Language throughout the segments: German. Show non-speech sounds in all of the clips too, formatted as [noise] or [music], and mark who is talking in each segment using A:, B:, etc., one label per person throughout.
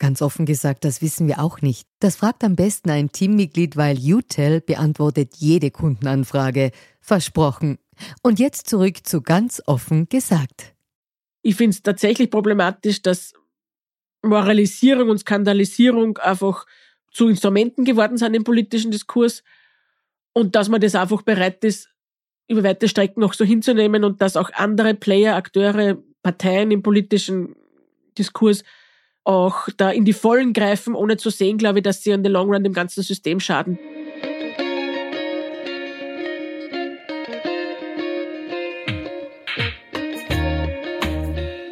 A: Ganz offen gesagt, das wissen wir auch nicht. Das fragt am besten ein Teammitglied, weil UTEL beantwortet jede Kundenanfrage. Versprochen. Und jetzt zurück zu ganz offen gesagt.
B: Ich finde es tatsächlich problematisch, dass Moralisierung und Skandalisierung einfach zu Instrumenten geworden sind im politischen Diskurs und dass man das einfach bereit ist, über weite Strecken noch so hinzunehmen und dass auch andere Player, Akteure, Parteien im politischen Diskurs auch da in die Vollen greifen, ohne zu sehen, glaube ich, dass sie an the long run dem ganzen System schaden.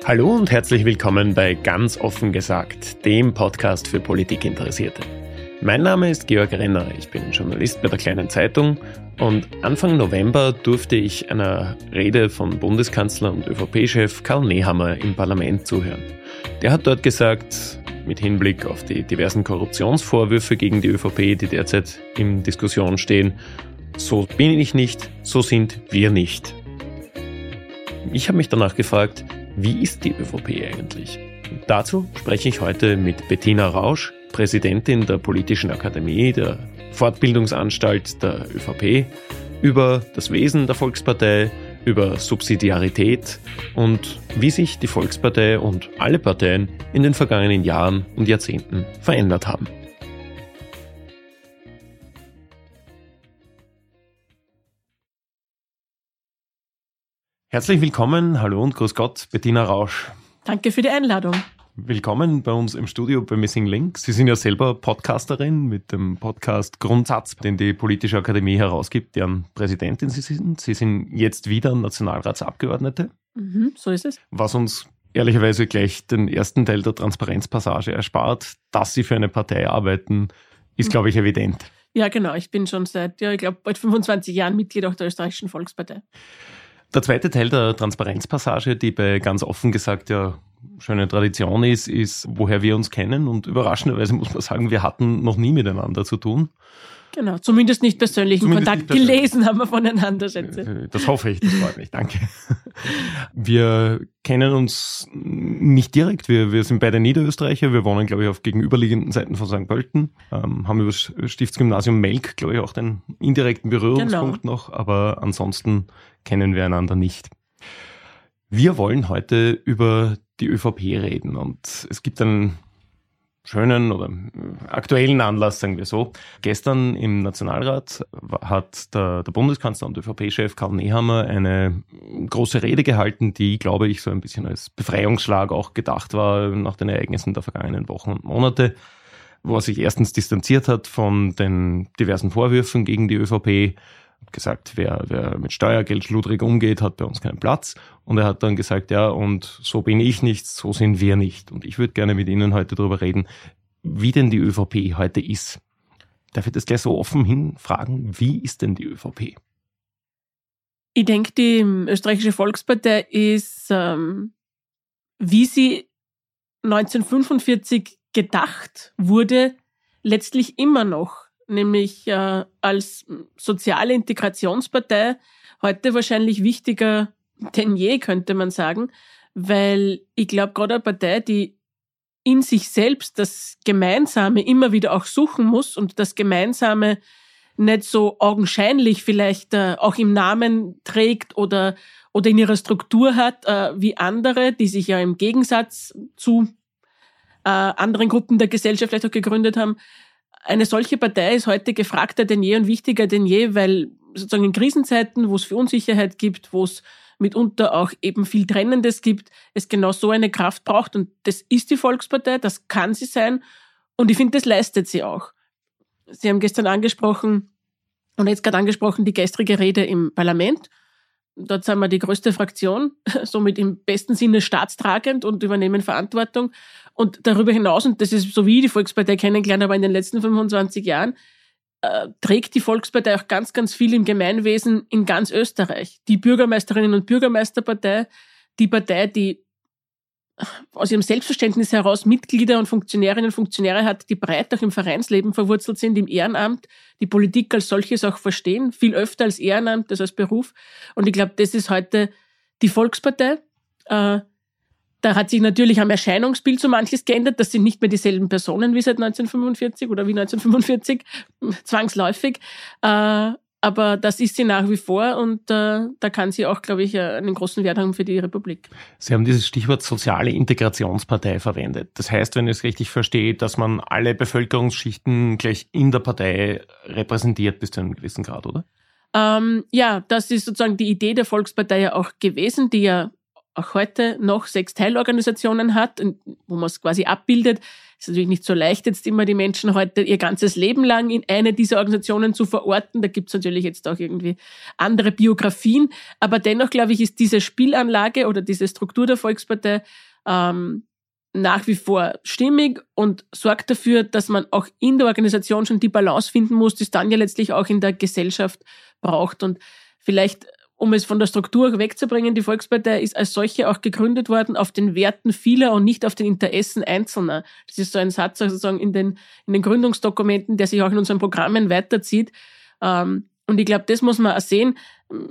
C: Hallo und herzlich willkommen bei Ganz offen gesagt, dem Podcast für Politikinteressierte. Mein Name ist Georg Renner, ich bin Journalist bei der Kleinen Zeitung und Anfang November durfte ich einer Rede von Bundeskanzler und ÖVP-Chef Karl Nehammer im Parlament zuhören. Der hat dort gesagt, mit Hinblick auf die diversen Korruptionsvorwürfe gegen die ÖVP, die derzeit in Diskussion stehen, so bin ich nicht, so sind wir nicht. Ich habe mich danach gefragt, wie ist die ÖVP eigentlich? dazu spreche ich heute mit Bettina Rausch, Präsidentin der Politischen Akademie, der Fortbildungsanstalt der ÖVP, über das Wesen der Volkspartei, über Subsidiarität und wie sich die Volkspartei und alle Parteien in den vergangenen Jahren und Jahrzehnten verändert haben. Herzlich willkommen, hallo und grüß Gott, Bettina Rausch.
B: Danke für die Einladung.
C: Willkommen bei uns im Studio bei Missing Link. Sie sind ja selber Podcasterin mit dem Podcast Grundsatz, den die Politische Akademie herausgibt, deren Präsidentin Sie sind. Sie sind jetzt wieder Nationalratsabgeordnete.
B: Mhm, so ist es.
C: Was uns ehrlicherweise gleich den ersten Teil der Transparenzpassage erspart, dass Sie für eine Partei arbeiten, ist, mhm. glaube ich, evident.
B: Ja, genau. Ich bin schon seit, ja, ich glaube, bald 25 Jahren Mitglied auch der österreichischen Volkspartei.
C: Der zweite Teil der Transparenzpassage, die bei ganz offen gesagt ja schöne Tradition ist, ist, woher wir uns kennen. Und überraschenderweise muss man sagen, wir hatten noch nie miteinander zu tun.
B: Genau, zumindest nicht persönlichen zumindest Kontakt nicht persönlich. gelesen haben wir voneinander, schätze.
C: Äh, das hoffe ich, das freut mich, danke. Wir kennen uns nicht direkt, wir, wir sind beide Niederösterreicher, wir wohnen, glaube ich, auf gegenüberliegenden Seiten von St. Pölten, ähm, haben über das Stiftsgymnasium Melk, glaube ich, auch den indirekten Berührungspunkt genau. noch, aber ansonsten kennen wir einander nicht. Wir wollen heute über die ÖVP reden. Und es gibt einen schönen oder aktuellen Anlass, sagen wir so. Gestern im Nationalrat hat der, der Bundeskanzler und ÖVP-Chef Karl Nehammer eine große Rede gehalten, die, glaube ich, so ein bisschen als Befreiungsschlag auch gedacht war nach den Ereignissen der vergangenen Wochen und Monate, wo er sich erstens distanziert hat von den diversen Vorwürfen gegen die ÖVP gesagt, wer, wer mit Steuergeld schludrig umgeht, hat bei uns keinen Platz. Und er hat dann gesagt, ja, und so bin ich nicht, so sind wir nicht. Und ich würde gerne mit Ihnen heute darüber reden, wie denn die ÖVP heute ist. Darf ich das gleich so offen hinfragen? Wie ist denn die ÖVP?
B: Ich denke, die österreichische Volkspartei ist, ähm, wie sie 1945 gedacht wurde, letztlich immer noch nämlich äh, als soziale Integrationspartei heute wahrscheinlich wichtiger denn je, könnte man sagen, weil ich glaube, gerade eine Partei, die in sich selbst das Gemeinsame immer wieder auch suchen muss und das Gemeinsame nicht so augenscheinlich vielleicht äh, auch im Namen trägt oder, oder in ihrer Struktur hat, äh, wie andere, die sich ja im Gegensatz zu äh, anderen Gruppen der Gesellschaft vielleicht auch gegründet haben, eine solche Partei ist heute gefragter denn je und wichtiger denn je, weil sozusagen in Krisenzeiten, wo es für Unsicherheit gibt, wo es mitunter auch eben viel Trennendes gibt, es genau so eine Kraft braucht. Und das ist die Volkspartei, das kann sie sein. Und ich finde, das leistet sie auch. Sie haben gestern angesprochen, und jetzt gerade angesprochen, die gestrige Rede im Parlament. Dort sind wir die größte Fraktion, [laughs] somit im besten Sinne staatstragend und übernehmen Verantwortung. Und darüber hinaus, und das ist so wie ich die Volkspartei kennengelernt aber in den letzten 25 Jahren, äh, trägt die Volkspartei auch ganz, ganz viel im Gemeinwesen in ganz Österreich. Die Bürgermeisterinnen und Bürgermeisterpartei, die Partei, die aus ihrem Selbstverständnis heraus Mitglieder und Funktionärinnen und Funktionäre hat, die breit auch im Vereinsleben verwurzelt sind, im Ehrenamt, die Politik als solches auch verstehen, viel öfter als Ehrenamt, das als Beruf. Und ich glaube, das ist heute die Volkspartei. Äh, da hat sich natürlich am Erscheinungsbild so manches geändert. Das sind nicht mehr dieselben Personen wie seit 1945 oder wie 1945, [laughs] zwangsläufig. Äh, aber das ist sie nach wie vor und äh, da kann sie auch, glaube ich, äh, einen großen Wert haben für die Republik.
C: Sie haben dieses Stichwort soziale Integrationspartei verwendet. Das heißt, wenn ich es richtig verstehe, dass man alle Bevölkerungsschichten gleich in der Partei repräsentiert bis zu einem gewissen Grad, oder?
B: Ähm, ja, das ist sozusagen die Idee der Volkspartei ja auch gewesen, die ja auch heute noch sechs Teilorganisationen hat, wo man es quasi abbildet. Ist natürlich nicht so leicht, jetzt immer die Menschen heute ihr ganzes Leben lang in eine dieser Organisationen zu verorten. Da gibt es natürlich jetzt auch irgendwie andere Biografien. Aber dennoch, glaube ich, ist diese Spielanlage oder diese Struktur der Volkspartei ähm, nach wie vor stimmig und sorgt dafür, dass man auch in der Organisation schon die Balance finden muss, die es dann ja letztlich auch in der Gesellschaft braucht. Und vielleicht um es von der Struktur wegzubringen, die Volkspartei ist als solche auch gegründet worden auf den Werten vieler und nicht auf den Interessen Einzelner. Das ist so ein Satz sozusagen in den, in den Gründungsdokumenten, der sich auch in unseren Programmen weiterzieht. Ähm, und ich glaube, das muss man auch sehen.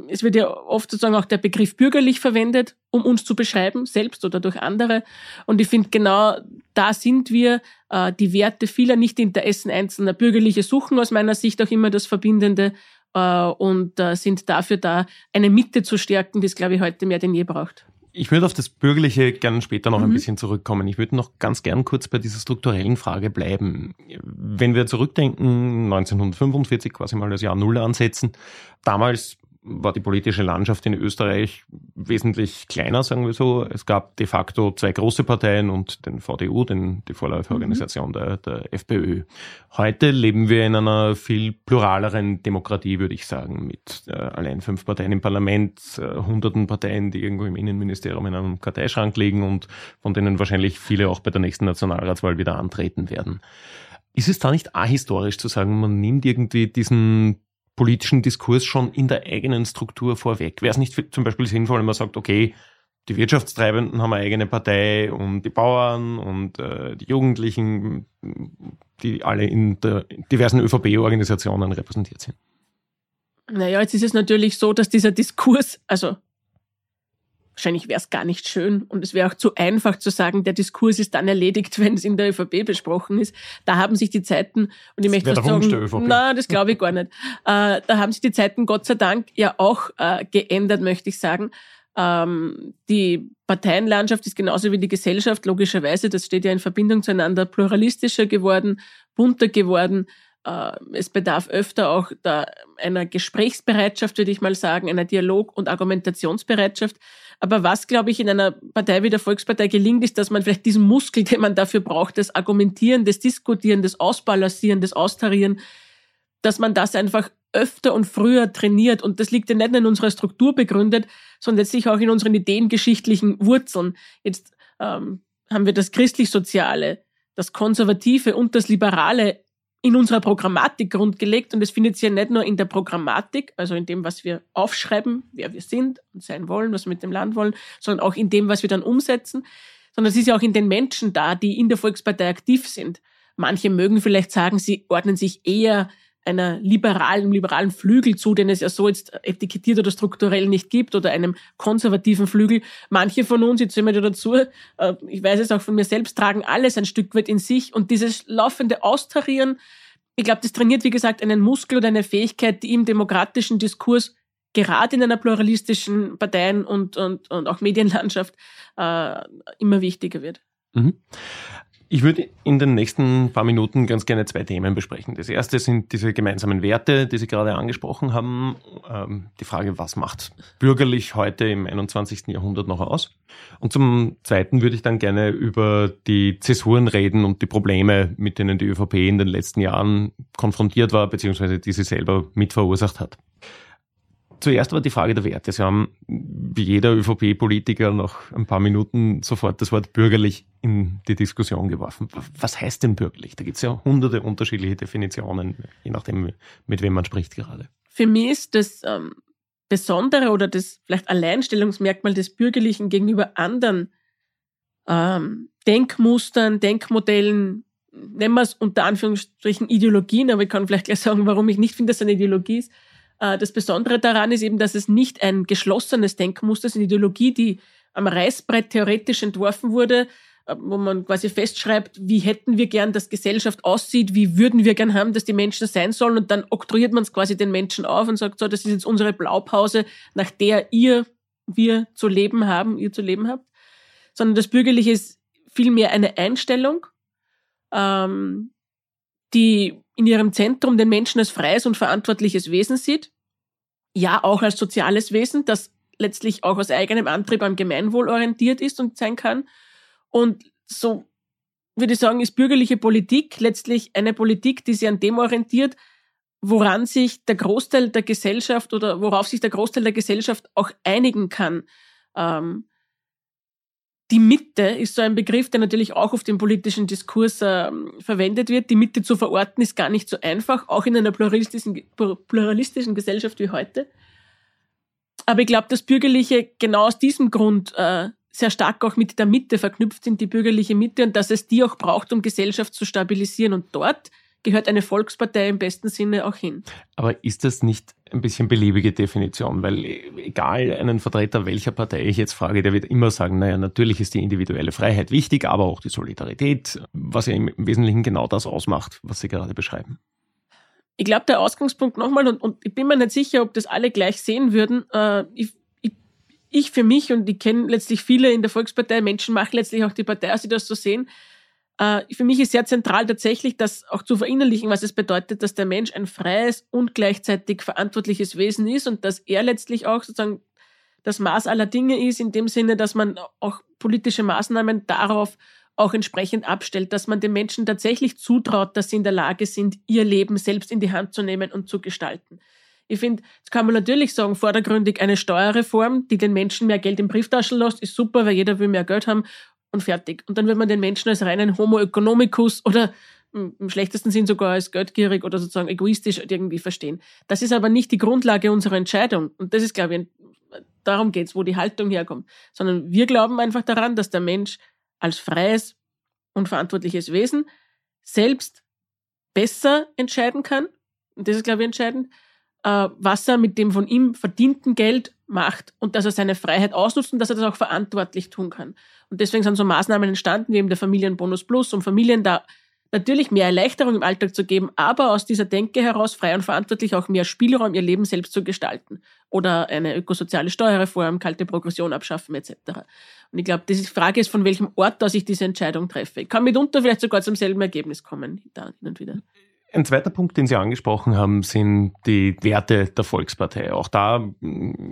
B: Es wird ja oft sozusagen auch der Begriff bürgerlich verwendet, um uns zu beschreiben, selbst oder durch andere. Und ich finde, genau da sind wir, äh, die Werte vieler, nicht die Interessen einzelner. Bürgerliche suchen aus meiner Sicht auch immer das Verbindende und äh, sind dafür da, eine Mitte zu stärken, die es, glaube ich, heute mehr denn je braucht.
C: Ich würde auf das Bürgerliche gerne später noch mhm. ein bisschen zurückkommen. Ich würde noch ganz gern kurz bei dieser strukturellen Frage bleiben. Wenn wir zurückdenken, 1945 quasi mal das Jahr Null ansetzen, damals war die politische Landschaft in Österreich wesentlich kleiner, sagen wir so. Es gab de facto zwei große Parteien und den VDU, den, die Vorläuferorganisation mhm. der, der FPÖ. Heute leben wir in einer viel pluraleren Demokratie, würde ich sagen, mit äh, allein fünf Parteien im Parlament, äh, hunderten Parteien, die irgendwo im Innenministerium in einem Karteischrank liegen und von denen wahrscheinlich viele auch bei der nächsten Nationalratswahl wieder antreten werden. Ist es da nicht ahistorisch zu sagen, man nimmt irgendwie diesen politischen Diskurs schon in der eigenen Struktur vorweg? Wäre es nicht zum Beispiel sinnvoll, wenn man sagt, okay, die Wirtschaftstreibenden haben eine eigene Partei und die Bauern und äh, die Jugendlichen, die alle in diversen ÖVP-Organisationen repräsentiert sind?
B: Naja, jetzt ist es natürlich so, dass dieser Diskurs, also Wahrscheinlich wäre es gar nicht schön und es wäre auch zu einfach zu sagen, der Diskurs ist dann erledigt, [laughs] wenn es in der ÖVP besprochen ist. Da haben sich die Zeiten, und ich das möchte fast sagen, na, das glaube ich gar nicht. Äh, da haben sich die Zeiten Gott sei Dank ja auch äh, geändert, möchte ich sagen. Ähm, die Parteienlandschaft ist genauso wie die Gesellschaft, logischerweise, das steht ja in Verbindung zueinander, pluralistischer geworden, bunter geworden. Äh, es bedarf öfter auch da einer Gesprächsbereitschaft, würde ich mal sagen, einer Dialog- und Argumentationsbereitschaft. Aber was, glaube ich, in einer Partei wie der Volkspartei gelingt, ist, dass man vielleicht diesen Muskel, den man dafür braucht, das Argumentieren, das Diskutieren, das Ausbalancieren, das Austarieren, dass man das einfach öfter und früher trainiert. Und das liegt ja nicht nur in unserer Struktur begründet, sondern letztlich auch in unseren ideengeschichtlichen Wurzeln. Jetzt ähm, haben wir das christlich-soziale, das Konservative und das Liberale in unserer Programmatik grundgelegt und es findet sich ja nicht nur in der Programmatik, also in dem, was wir aufschreiben, wer wir sind und sein wollen, was wir mit dem Land wollen, sondern auch in dem, was wir dann umsetzen, sondern es ist ja auch in den Menschen da, die in der Volkspartei aktiv sind. Manche mögen vielleicht sagen, sie ordnen sich eher einer liberalen, liberalen Flügel zu, den es ja so jetzt etikettiert oder strukturell nicht gibt, oder einem konservativen Flügel. Manche von uns, jetzt wir dazu, äh, ich weiß es auch von mir selbst, tragen alles ein Stück weit in sich und dieses laufende Austarieren, ich glaube, das trainiert, wie gesagt, einen Muskel oder eine Fähigkeit, die im demokratischen Diskurs gerade in einer pluralistischen Parteien- und, und, und auch Medienlandschaft äh, immer wichtiger wird. Mhm.
C: Ich würde in den nächsten paar Minuten ganz gerne zwei Themen besprechen. Das erste sind diese gemeinsamen Werte, die Sie gerade angesprochen haben. Ähm, die Frage, was macht bürgerlich heute im 21. Jahrhundert noch aus? Und zum zweiten würde ich dann gerne über die Zäsuren reden und die Probleme, mit denen die ÖVP in den letzten Jahren konfrontiert war, beziehungsweise die sie selber mit verursacht hat. Zuerst aber die Frage der Werte. Sie haben wie jeder ÖVP-Politiker nach ein paar Minuten sofort das Wort bürgerlich in die Diskussion geworfen. Was heißt denn bürgerlich? Da gibt es ja hunderte unterschiedliche Definitionen, je nachdem, mit wem man spricht gerade.
B: Für mich ist das ähm, Besondere oder das vielleicht Alleinstellungsmerkmal des Bürgerlichen gegenüber anderen ähm, Denkmustern, Denkmodellen, nennen wir es unter Anführungsstrichen Ideologien, aber ich kann vielleicht gleich sagen, warum ich nicht finde, dass es eine Ideologie ist das Besondere daran ist eben, dass es nicht ein geschlossenes Denkmuster ist, eine Ideologie, die am Reißbrett theoretisch entworfen wurde, äh, wo man quasi festschreibt, wie hätten wir gern, dass Gesellschaft aussieht, wie würden wir gern haben, dass die Menschen sein sollen und dann oktroyiert man es quasi den Menschen auf und sagt so, das ist jetzt unsere Blaupause, nach der ihr, wir zu leben haben, ihr zu leben habt, sondern das Bürgerliche ist vielmehr eine Einstellung, ähm, die in ihrem Zentrum den Menschen als freies und verantwortliches Wesen sieht, ja auch als soziales Wesen, das letztlich auch aus eigenem Antrieb am Gemeinwohl orientiert ist und sein kann. Und so würde ich sagen, ist bürgerliche Politik letztlich eine Politik, die sich an dem orientiert, woran sich der Großteil der Gesellschaft oder worauf sich der Großteil der Gesellschaft auch einigen kann. Ähm, die Mitte ist so ein Begriff, der natürlich auch auf dem politischen Diskurs äh, verwendet wird. Die Mitte zu verorten ist gar nicht so einfach, auch in einer pluralistischen, pluralistischen Gesellschaft wie heute. Aber ich glaube, dass Bürgerliche genau aus diesem Grund äh, sehr stark auch mit der Mitte verknüpft sind, die bürgerliche Mitte, und dass es die auch braucht, um Gesellschaft zu stabilisieren. Und dort gehört eine Volkspartei im besten Sinne auch hin.
C: Aber ist das nicht ein bisschen beliebige Definition? Weil egal einen Vertreter welcher Partei ich jetzt frage, der wird immer sagen, naja, natürlich ist die individuelle Freiheit wichtig, aber auch die Solidarität, was ja im Wesentlichen genau das ausmacht, was Sie gerade beschreiben.
B: Ich glaube, der Ausgangspunkt nochmal, und, und ich bin mir nicht sicher, ob das alle gleich sehen würden, äh, ich, ich, ich für mich, und ich kenne letztlich viele in der Volkspartei, Menschen machen letztlich auch die Partei, als sie das so sehen, äh, für mich ist sehr zentral tatsächlich, das auch zu verinnerlichen, was es bedeutet, dass der Mensch ein freies und gleichzeitig verantwortliches Wesen ist und dass er letztlich auch sozusagen das Maß aller Dinge ist, in dem Sinne, dass man auch politische Maßnahmen darauf auch entsprechend abstellt, dass man den Menschen tatsächlich zutraut, dass sie in der Lage sind, ihr Leben selbst in die Hand zu nehmen und zu gestalten. Ich finde, jetzt kann man natürlich sagen, vordergründig eine Steuerreform, die den Menschen mehr Geld im Brieftaschen lässt, ist super, weil jeder will mehr Geld haben und fertig. Und dann wird man den Menschen als reinen Homo economicus oder im schlechtesten Sinn sogar als geldgierig oder sozusagen egoistisch irgendwie verstehen. Das ist aber nicht die Grundlage unserer Entscheidung. Und das ist, glaube ich, darum geht's, wo die Haltung herkommt. Sondern wir glauben einfach daran, dass der Mensch als freies und verantwortliches Wesen selbst besser entscheiden kann. Und das ist, glaube ich, entscheidend, äh, was er mit dem von ihm verdienten Geld macht und dass er seine Freiheit ausnutzt und dass er das auch verantwortlich tun kann. Und deswegen sind so Maßnahmen entstanden, wie eben der Familienbonus Plus, um Familien da natürlich mehr Erleichterung im Alltag zu geben, aber aus dieser Denke heraus frei und verantwortlich auch mehr Spielraum, ihr Leben selbst zu gestalten. Oder eine ökosoziale Steuerreform, kalte Progression abschaffen etc. Und ich glaube, die Frage ist, von welchem Ort aus ich diese Entscheidung treffe. Ich kann mitunter vielleicht sogar zum selben Ergebnis kommen, da hin und wieder.
C: Ein zweiter Punkt, den Sie angesprochen haben, sind die Werte der Volkspartei. Auch da,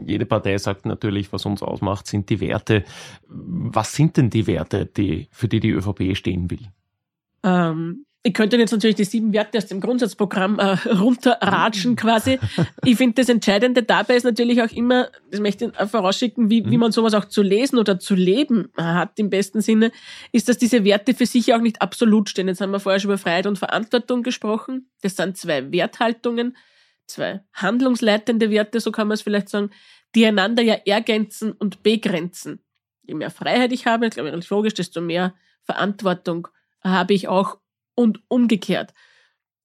C: jede Partei sagt natürlich, was uns ausmacht, sind die Werte. Was sind denn die Werte, die, für die die ÖVP stehen will?
B: Ähm, ich könnte jetzt natürlich die sieben Werte aus dem Grundsatzprogramm äh, runterratschen quasi. Ich finde, das Entscheidende dabei ist natürlich auch immer, das möchte ich vorausschicken, wie, wie mhm. man sowas auch zu lesen oder zu leben hat im besten Sinne, ist, dass diese Werte für sich auch nicht absolut stehen. Jetzt haben wir vorher schon über Freiheit und Verantwortung gesprochen. Das sind zwei Werthaltungen, zwei handlungsleitende Werte, so kann man es vielleicht sagen, die einander ja ergänzen und begrenzen. Je mehr Freiheit ich habe, glaube ich, logisch, desto mehr Verantwortung habe ich auch und umgekehrt.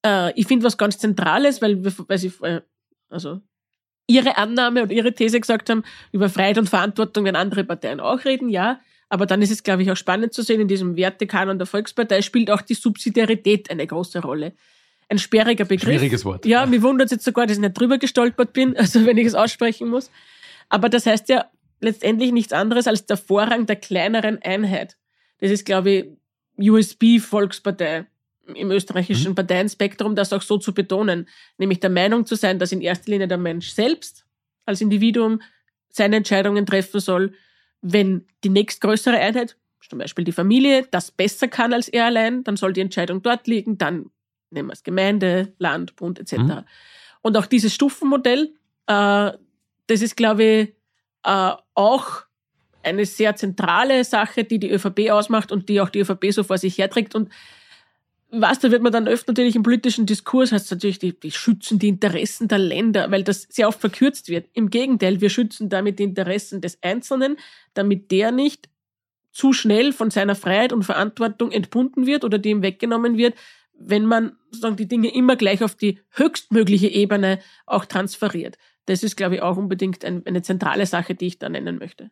B: Äh, ich finde was ganz Zentrales, weil, weil sie, äh, also ihre Annahme oder ihre These gesagt haben, über Freiheit und Verantwortung werden andere Parteien auch reden, ja. Aber dann ist es, glaube ich, auch spannend zu sehen, in diesem Wertekanon der Volkspartei spielt auch die Subsidiarität eine große Rolle. Ein sperriger Begriff.
C: Schwieriges Wort.
B: Ja, ja. mir wundert es jetzt sogar, dass ich nicht drüber gestolpert bin, [laughs] also wenn ich es aussprechen muss. Aber das heißt ja letztendlich nichts anderes als der Vorrang der kleineren Einheit. Das ist, glaube ich, USB-Volkspartei im österreichischen mhm. Parteienspektrum, das auch so zu betonen, nämlich der Meinung zu sein, dass in erster Linie der Mensch selbst als Individuum seine Entscheidungen treffen soll, wenn die nächstgrößere Einheit, zum Beispiel die Familie, das besser kann als er allein, dann soll die Entscheidung dort liegen, dann nehmen wir es Gemeinde, Land, Bund etc. Mhm. Und auch dieses Stufenmodell, äh, das ist, glaube ich, äh, auch eine sehr zentrale Sache, die die ÖVP ausmacht und die auch die ÖVP so vor sich herträgt. Und was, da wird man dann öfter natürlich im politischen Diskurs, heißt natürlich, die, die schützen die Interessen der Länder, weil das sehr oft verkürzt wird. Im Gegenteil, wir schützen damit die Interessen des Einzelnen, damit der nicht zu schnell von seiner Freiheit und Verantwortung entbunden wird oder die ihm weggenommen wird, wenn man sozusagen die Dinge immer gleich auf die höchstmögliche Ebene auch transferiert. Das ist, glaube ich, auch unbedingt ein, eine zentrale Sache, die ich da nennen möchte.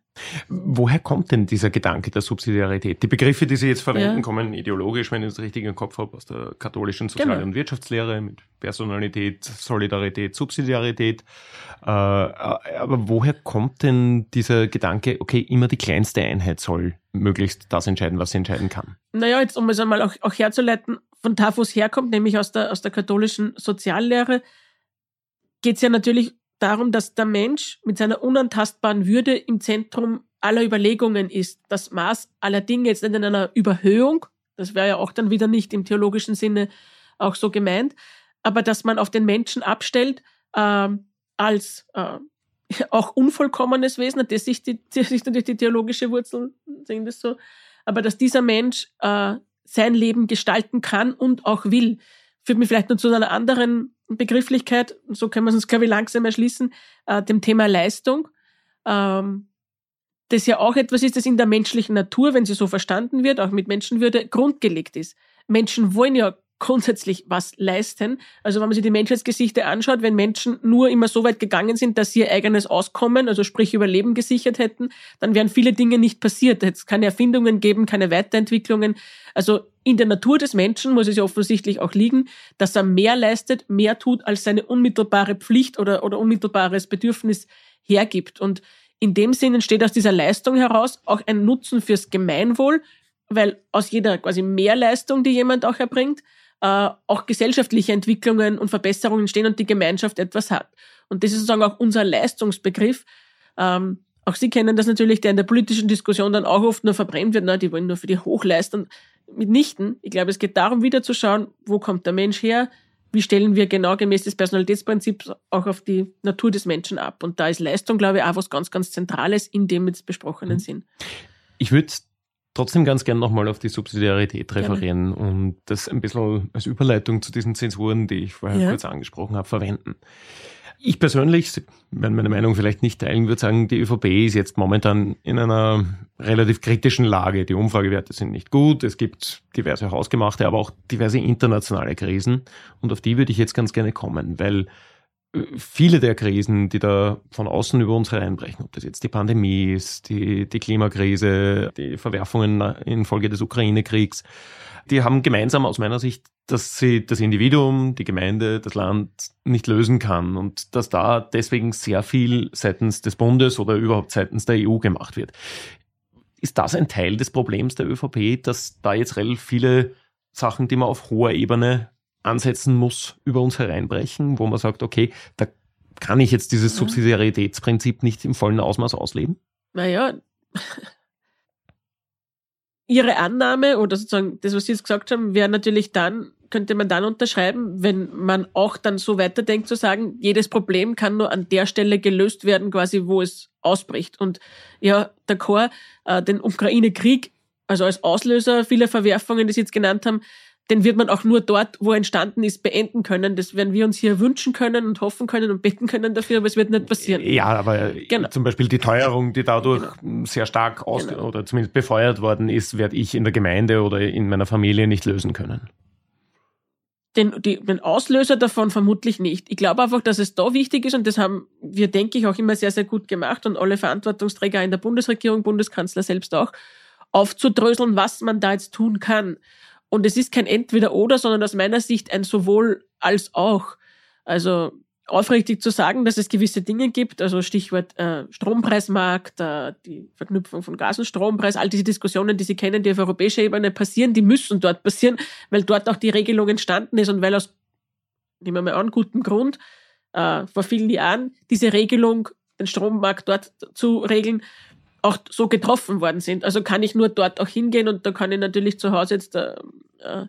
C: Woher kommt denn dieser Gedanke der Subsidiarität? Die Begriffe, die Sie jetzt verwenden, ja. kommen ideologisch, wenn ich das richtig im Kopf habe, aus der katholischen Sozial- genau. und Wirtschaftslehre mit Personalität, Solidarität, Subsidiarität. Äh, aber woher kommt denn dieser Gedanke, okay, immer die kleinste Einheit soll möglichst das entscheiden, was sie entscheiden kann?
B: Naja, jetzt um es einmal auch, auch herzuleiten, von da, wo es herkommt, nämlich aus der, aus der katholischen Soziallehre, geht es ja natürlich darum, dass der Mensch mit seiner unantastbaren Würde im Zentrum aller Überlegungen ist. Das Maß aller Dinge jetzt nicht in einer Überhöhung, das wäre ja auch dann wieder nicht im theologischen Sinne auch so gemeint, aber dass man auf den Menschen abstellt äh, als äh, [laughs] auch unvollkommenes Wesen, das ist, die, [laughs] das ist natürlich die theologische Wurzel, sehen das so, aber dass dieser Mensch äh, sein Leben gestalten kann und auch will. Führt mich vielleicht nur zu einer anderen Begrifflichkeit, so können wir es uns, glaube ich, langsam erschließen, äh, dem Thema Leistung. Ähm, das ja auch etwas ist, das in der menschlichen Natur, wenn sie so verstanden wird, auch mit Menschenwürde, grundgelegt ist. Menschen wollen ja grundsätzlich was leisten. Also wenn man sich die Menschheitsgeschichte anschaut, wenn Menschen nur immer so weit gegangen sind, dass sie ihr eigenes Auskommen, also sprich Überleben gesichert hätten, dann wären viele Dinge nicht passiert. Es keine Erfindungen geben, keine Weiterentwicklungen. Also in der Natur des Menschen muss es ja offensichtlich auch liegen, dass er mehr leistet, mehr tut, als seine unmittelbare Pflicht oder, oder unmittelbares Bedürfnis hergibt. Und in dem Sinn entsteht aus dieser Leistung heraus auch ein Nutzen fürs Gemeinwohl, weil aus jeder quasi Mehrleistung, die jemand auch erbringt, äh, auch gesellschaftliche Entwicklungen und Verbesserungen entstehen und die Gemeinschaft etwas hat. Und das ist sozusagen auch unser Leistungsbegriff. Ähm, auch Sie kennen das natürlich, der in der politischen Diskussion dann auch oft nur verbrennt wird. Na, die wollen nur für die Hochleistern. Mitnichten. Ich glaube, es geht darum, wieder zu schauen, wo kommt der Mensch her? Wie stellen wir genau gemäß des Personalitätsprinzips auch auf die Natur des Menschen ab? Und da ist Leistung, glaube ich, auch was ganz, ganz Zentrales in dem jetzt besprochenen mhm. Sinn.
C: Ich würde trotzdem ganz gern nochmal auf die Subsidiarität referieren Gerne. und das ein bisschen als Überleitung zu diesen Zensuren, die ich vorher ja. kurz angesprochen habe, verwenden. Ich persönlich, werden meine Meinung vielleicht nicht teilen, würde sagen, die ÖVP ist jetzt momentan in einer relativ kritischen Lage. Die Umfragewerte sind nicht gut. Es gibt diverse hausgemachte, aber auch diverse internationale Krisen. Und auf die würde ich jetzt ganz gerne kommen, weil viele der Krisen, die da von außen über uns hereinbrechen, ob das jetzt die Pandemie ist, die, die Klimakrise, die Verwerfungen infolge des Ukraine-Kriegs, die haben gemeinsam aus meiner Sicht, dass sie das Individuum, die Gemeinde, das Land nicht lösen kann und dass da deswegen sehr viel seitens des Bundes oder überhaupt seitens der EU gemacht wird. Ist das ein Teil des Problems der ÖVP, dass da jetzt relativ viele Sachen, die man auf hoher Ebene ansetzen muss, über uns hereinbrechen, wo man sagt, okay, da kann ich jetzt dieses Subsidiaritätsprinzip nicht im vollen Ausmaß ausleben?
B: Naja, [laughs] Ihre Annahme oder sozusagen das, was Sie jetzt gesagt haben, wäre natürlich dann, könnte man dann unterschreiben, wenn man auch dann so weiterdenkt, zu sagen, jedes Problem kann nur an der Stelle gelöst werden, quasi wo es ausbricht. Und ja, der Chor, äh, den Ukraine-Krieg, also als Auslöser vieler Verwerfungen, die Sie jetzt genannt haben, den wird man auch nur dort, wo er entstanden ist, beenden können. Das werden wir uns hier wünschen können und hoffen können und beten können dafür, aber es wird nicht passieren.
C: Ja, aber genau. zum Beispiel die Teuerung, die dadurch genau. sehr stark aus genau. oder zumindest befeuert worden ist, werde ich in der Gemeinde oder in meiner Familie nicht lösen können.
B: Den, die, den Auslöser davon vermutlich nicht. Ich glaube einfach, dass es da wichtig ist und das haben wir, denke ich, auch immer sehr, sehr gut gemacht und alle Verantwortungsträger in der Bundesregierung, Bundeskanzler selbst auch, aufzudröseln, was man da jetzt tun kann. Und es ist kein Entweder-Oder, sondern aus meiner Sicht ein sowohl als auch. Also aufrichtig zu sagen, dass es gewisse Dinge gibt, also Stichwort äh, Strompreismarkt, äh, die Verknüpfung von Gas und Strompreis, all diese Diskussionen, die Sie kennen, die auf europäischer Ebene passieren, die müssen dort passieren, weil dort auch die Regelung entstanden ist und weil aus, nehmen wir mal an, gutem Grund, äh, vor vielen Jahren diese Regelung, den Strommarkt dort zu regeln, auch so getroffen worden sind. Also kann ich nur dort auch hingehen und da kann ich natürlich zu Hause jetzt äh, äh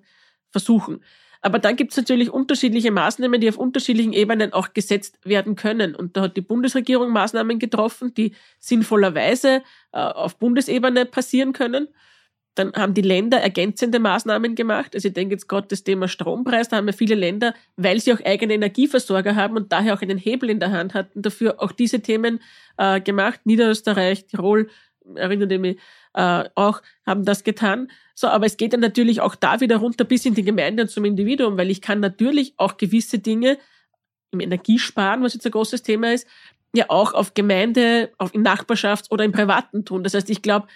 B: versuchen. Aber dann gibt es natürlich unterschiedliche Maßnahmen, die auf unterschiedlichen Ebenen auch gesetzt werden können. Und da hat die Bundesregierung Maßnahmen getroffen, die sinnvollerweise äh, auf Bundesebene passieren können. Dann haben die Länder ergänzende Maßnahmen gemacht. Also ich denke jetzt gerade das Thema Strompreis, da haben ja viele Länder, weil sie auch eigene Energieversorger haben und daher auch einen Hebel in der Hand hatten, dafür auch diese Themen äh, gemacht. Niederösterreich, Tirol, erinnert mich, äh, auch haben das getan. So, aber es geht dann natürlich auch da wieder runter bis in die Gemeinde und zum Individuum, weil ich kann natürlich auch gewisse Dinge im Energiesparen, was jetzt ein großes Thema ist, ja auch auf Gemeinde, auf in Nachbarschafts- oder im Privaten tun. Das heißt, ich glaube,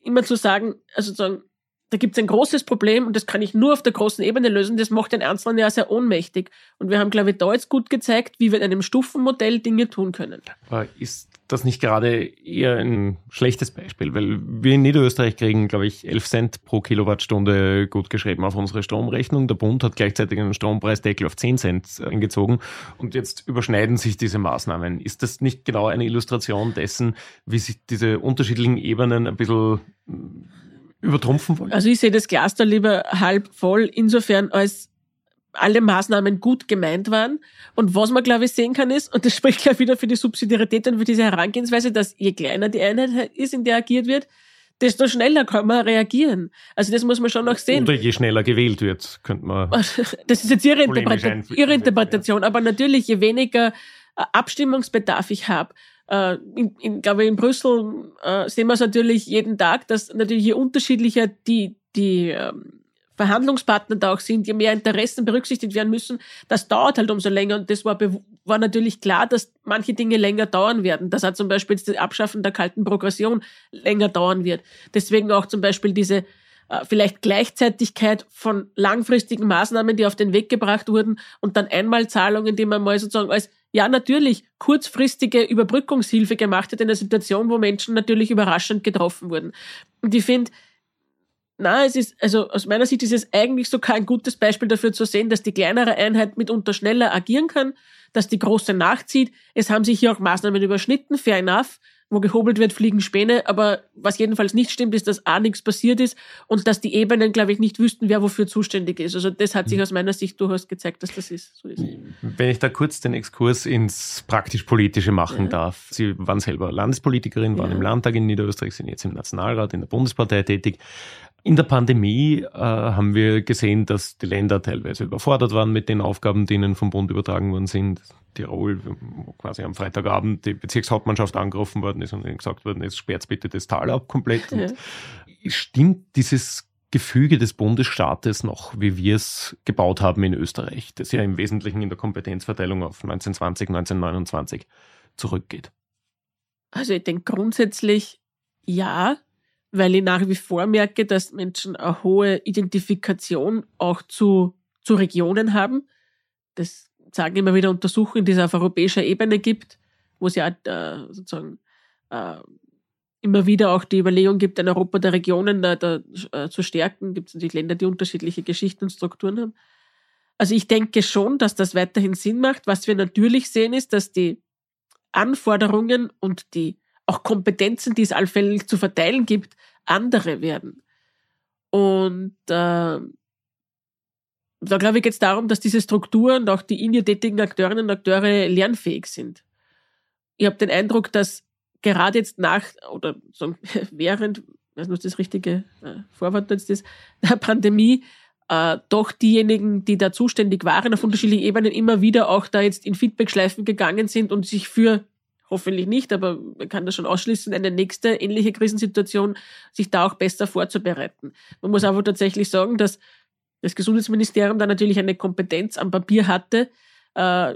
B: immer zu sagen, also sagen, da gibt es ein großes Problem und das kann ich nur auf der großen Ebene lösen. Das macht den Einzelnen ja sehr ohnmächtig. Und wir haben, glaube ich, da jetzt gut gezeigt, wie wir in einem Stufenmodell Dinge tun können.
C: Aber ist das nicht gerade eher ein schlechtes Beispiel? Weil wir in Niederösterreich kriegen, glaube ich, 11 Cent pro Kilowattstunde gut geschrieben auf unsere Stromrechnung. Der Bund hat gleichzeitig einen Strompreisdeckel auf 10 Cent eingezogen. Und jetzt überschneiden sich diese Maßnahmen. Ist das nicht genau eine Illustration dessen, wie sich diese unterschiedlichen Ebenen ein bisschen übertrumpfen wollen?
B: Also ich sehe das Glas da lieber halb voll, insofern als alle Maßnahmen gut gemeint waren. Und was man, glaube ich, sehen kann ist, und das spricht gleich wieder für die Subsidiarität und für diese Herangehensweise, dass je kleiner die Einheit ist, in der agiert wird, desto schneller kann man reagieren. Also das muss man schon noch sehen.
C: Oder je schneller gewählt wird, könnte man. [laughs]
B: Das ist jetzt Ihre, Interpreta Ihre Interpretation, aber natürlich, je weniger äh, Abstimmungsbedarf ich habe, äh, in, in, glaube ich, in Brüssel äh, sehen wir es natürlich jeden Tag, dass natürlich je unterschiedlicher die, die ähm, Verhandlungspartner da auch sind, je mehr Interessen berücksichtigt werden müssen, das dauert halt umso länger. Und das war, war natürlich klar, dass manche Dinge länger dauern werden. Das hat zum Beispiel das Abschaffen der kalten Progression länger dauern wird. Deswegen auch zum Beispiel diese äh, vielleicht Gleichzeitigkeit von langfristigen Maßnahmen, die auf den Weg gebracht wurden und dann Einmalzahlungen, die man mal sozusagen als ja natürlich kurzfristige Überbrückungshilfe gemacht hat in einer Situation, wo Menschen natürlich überraschend getroffen wurden. Und ich finde, na, es ist, also aus meiner Sicht ist es eigentlich sogar ein gutes Beispiel dafür zu sehen, dass die kleinere Einheit mitunter schneller agieren kann, dass die große nachzieht. Es haben sich hier auch Maßnahmen überschnitten, fair enough wo gehobelt wird, fliegen Späne. Aber was jedenfalls nicht stimmt, ist, dass A nichts passiert ist und dass die Ebenen, glaube ich, nicht wüssten, wer wofür zuständig ist. Also das hat sich mhm. aus meiner Sicht durchaus gezeigt, dass das ist, so ist.
C: Wenn ich da kurz den Exkurs ins praktisch-politische machen ja. darf. Sie waren selber Landespolitikerin, waren ja. im Landtag in Niederösterreich, sind jetzt im Nationalrat, in der Bundespartei tätig. In der Pandemie äh, haben wir gesehen, dass die Länder teilweise überfordert waren mit den Aufgaben, die ihnen vom Bund übertragen worden sind. Tirol, wo quasi am Freitagabend die Bezirkshauptmannschaft angerufen worden ist und ihnen gesagt worden ist, sperrt bitte das Tal ab komplett. [laughs] Ja. Stimmt dieses Gefüge des Bundesstaates noch, wie wir es gebaut haben in Österreich, das ja im Wesentlichen in der Kompetenzverteilung auf 1920, 1929 zurückgeht?
B: Also ich denke grundsätzlich ja, weil ich nach wie vor merke, dass Menschen eine hohe Identifikation auch zu, zu Regionen haben. Das sagen immer wieder Untersuchungen, die es auf europäischer Ebene gibt, wo es ja äh, sozusagen äh, immer wieder auch die Überlegung gibt, ein Europa der Regionen da, da äh, zu stärken. Gibt es natürlich Länder, die unterschiedliche Geschichten und Strukturen haben. Also ich denke schon, dass das weiterhin Sinn macht. Was wir natürlich sehen, ist, dass die Anforderungen und die auch Kompetenzen, die es allfällig zu verteilen gibt, andere werden. Und äh, da glaube ich geht es darum, dass diese Strukturen und auch die in ihr tätigen Akteurinnen und Akteure lernfähig sind. Ich habe den Eindruck, dass gerade jetzt nach oder so [laughs] während, weiß nicht, das richtige äh, Vorwort jetzt ist, [laughs] der Pandemie, äh, doch diejenigen, die da zuständig waren, auf unterschiedlichen Ebenen immer wieder auch da jetzt in Feedbackschleifen gegangen sind und sich für hoffentlich nicht, aber man kann das schon ausschließen, eine nächste ähnliche Krisensituation, sich da auch besser vorzubereiten. Man muss aber tatsächlich sagen, dass das Gesundheitsministerium da natürlich eine Kompetenz am Papier hatte, äh,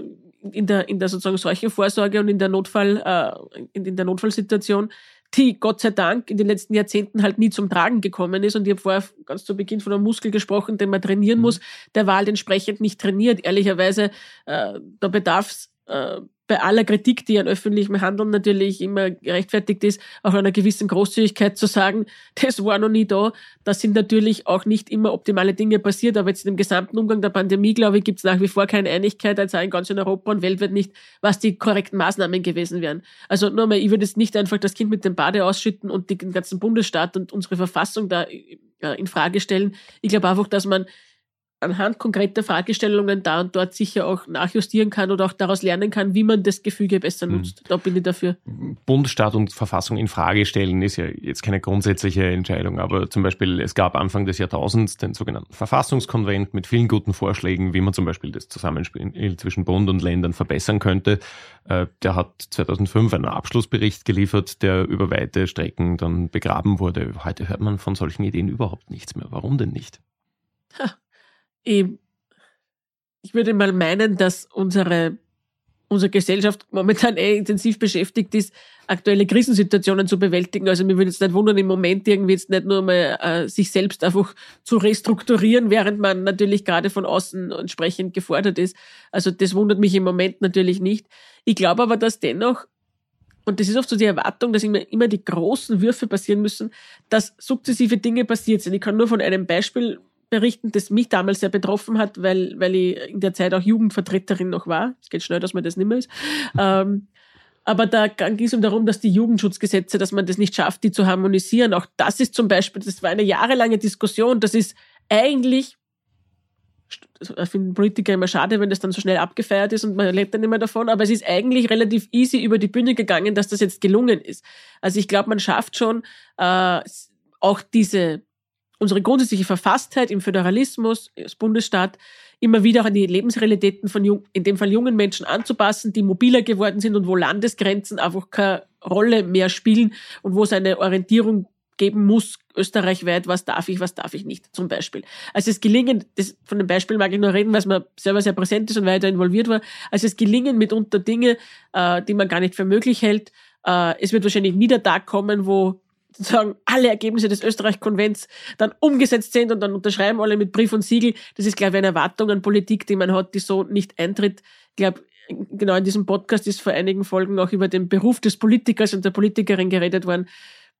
B: in der, in der sozusagen Seuchenvorsorge und in der Notfall, äh, in, in der Notfallsituation, die Gott sei Dank in den letzten Jahrzehnten halt nie zum Tragen gekommen ist. Und ich habe vorher ganz zu Beginn von einem Muskel gesprochen, den man trainieren mhm. muss. Der war halt entsprechend nicht trainiert. Ehrlicherweise, äh, da bedarf es äh, bei aller Kritik, die an öffentlichem Handeln natürlich immer gerechtfertigt ist, auch einer gewissen Großzügigkeit zu sagen, [laughs] das war noch nie da. Da sind natürlich auch nicht immer optimale Dinge passiert, aber jetzt im gesamten Umgang der Pandemie, glaube ich, gibt es nach wie vor keine Einigkeit, also in ganz Europa und weltweit nicht, was die korrekten Maßnahmen gewesen wären. Also nur mal, ich würde jetzt nicht einfach das Kind mit dem Bade ausschütten und den ganzen Bundesstaat und unsere Verfassung da äh, in Frage stellen. Ich glaube einfach, dass man anhand konkreter Fragestellungen da und dort sicher auch nachjustieren kann oder auch daraus lernen kann, wie man das Gefüge besser mhm. nutzt. Da bin ich dafür.
C: Bundesstaat und Verfassung in Frage stellen ist ja jetzt keine grundsätzliche Entscheidung, aber zum Beispiel es gab Anfang des Jahrtausends den sogenannten Verfassungskonvent mit vielen guten Vorschlägen, wie man zum Beispiel das Zusammenspiel zwischen Bund und Ländern verbessern könnte. Äh, der hat 2005 einen Abschlussbericht geliefert, der über weite Strecken dann begraben wurde. Heute hört man von solchen Ideen überhaupt nichts mehr. Warum denn nicht?
B: Ha ich, würde mal meinen, dass unsere, unsere Gesellschaft momentan eh intensiv beschäftigt ist, aktuelle Krisensituationen zu bewältigen. Also mir würde jetzt nicht wundern, im Moment irgendwie jetzt nicht nur mal äh, sich selbst einfach zu restrukturieren, während man natürlich gerade von außen entsprechend gefordert ist. Also das wundert mich im Moment natürlich nicht. Ich glaube aber, dass dennoch und das ist oft so die Erwartung, dass immer, immer die großen Würfe passieren müssen, dass sukzessive Dinge passiert sind. Ich kann nur von einem Beispiel berichten, das mich damals sehr betroffen hat, weil, weil ich in der Zeit auch Jugendvertreterin noch war. Es geht schnell, dass man das nicht mehr ist. ähm, aber da ging es um darum, dass die Jugendschutzgesetze, dass man das nicht schafft, die zu harmonisieren. Auch das ist zum Beispiel, das war eine jahrelange Diskussion. Das ist eigentlich, ich finde Politiker immer schade, wenn das dann so schnell abgefeiert ist und man lebt dann immer davon, aber es ist eigentlich relativ easy über die Bühne gegangen, dass das jetzt gelungen ist. Also ich glaube, man schafft schon äh, auch diese unsere grundsätzliche Verfasstheit im Föderalismus als Bundesstaat immer wieder an die Lebensrealitäten von jung, in dem Fall jungen Menschen anzupassen, die mobiler geworden sind und wo Landesgrenzen einfach keine Rolle mehr spielen und wo es eine Orientierung geben muss, österreichweit, was darf ich, was darf ich nicht, zum Beispiel. Also es gelingen, das, von dem Beispiel mag ich nur reden, weil es mir selber sehr präsent ist und weiter involviert war, also es gelingen mitunter Dinge, äh, die man gar nicht für möglich hält. Äh, es wird wahrscheinlich nie der Tag kommen, wo sozusagen alle Ergebnisse des Österreich-Konvents dann umgesetzt sind und dann unterschreiben alle mit Brief und Siegel. Das ist, glaube ich, eine Erwartung an Politik, die man hat, die so nicht eintritt. Ich glaube, genau in diesem Podcast ist vor einigen Folgen auch über den Beruf des Politikers und der Politikerin geredet worden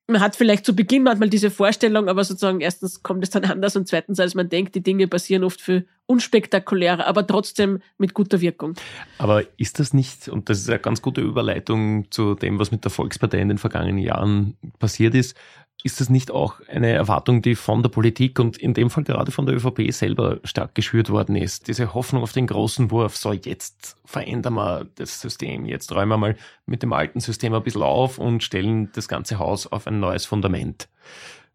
B: man hat vielleicht zu Beginn manchmal diese Vorstellung, aber sozusagen erstens kommt es dann [laughs] anders und zweitens, als man denkt, die Dinge passieren oft für unspektakulärer, aber trotzdem mit guter Wirkung.
C: Aber ist das nicht, und das ist eine ganz gute Überleitung zu dem, was mit der Volkspartei in den vergangenen Jahren passiert ist, ist das nicht auch eine Erwartung, die von der Politik und in dem Fall gerade von der ÖVP selber stark geschürt worden ist? Diese Hoffnung auf den großen Wurf, so jetzt verändern wir das System, jetzt räumen wir mal mit dem alten System ein bisschen auf und stellen das ganze Haus auf ein neues Fundament.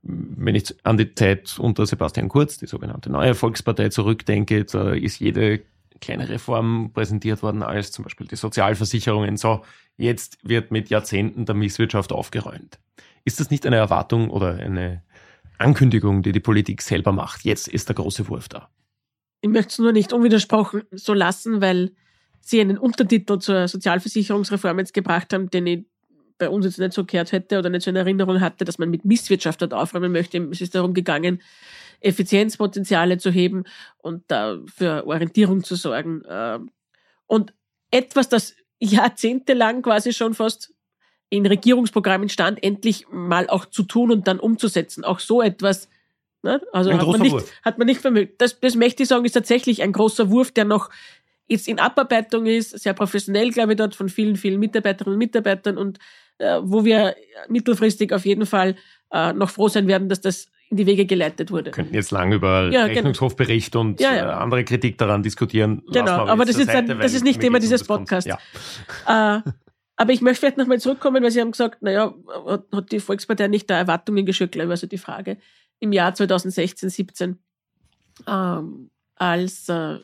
C: Wenn ich an die Zeit unter Sebastian Kurz, die sogenannte Neue Volkspartei, zurückdenke, da ist jede kleine Reform präsentiert worden als zum Beispiel die Sozialversicherungen. So, jetzt wird mit Jahrzehnten der Misswirtschaft aufgeräumt. Ist das nicht eine Erwartung oder eine Ankündigung, die die Politik selber macht? Jetzt ist der große Wurf da.
B: Ich möchte es nur nicht unwidersprochen so lassen, weil Sie einen Untertitel zur Sozialversicherungsreform jetzt gebracht haben, den ich bei uns jetzt nicht so gehört hätte oder nicht so in Erinnerung hatte, dass man mit Misswirtschaft dort aufräumen möchte. Es ist darum gegangen, Effizienzpotenziale zu heben und da für Orientierung zu sorgen. Ähm, und etwas, das jahrzehntelang quasi schon fast in Regierungsprogrammen stand, endlich mal auch zu tun und dann umzusetzen. Auch so etwas, ne? also hat man, nicht, hat man nicht vermögt. Das, das möchte ich sagen, ist tatsächlich ein großer Wurf, der noch jetzt in Abarbeitung ist, sehr professionell, glaube ich, dort von vielen, vielen Mitarbeiterinnen und Mitarbeitern und äh, wo wir mittelfristig auf jeden Fall äh, noch froh sein werden, dass das in die Wege geleitet wurde. Wir
C: könnten jetzt lange über ja, Rechnungshofbericht und ja, ja. Äh, andere Kritik daran diskutieren.
B: Genau, aber das ist, Seite, das ist nicht Thema dieses Podcasts. Ja. Äh, aber ich möchte vielleicht nochmal zurückkommen, weil Sie haben gesagt, naja, hat die Volkspartei nicht da Erwartungen geschürt, glaube ich, also die Frage. Im Jahr 2016, 17, ähm, als äh,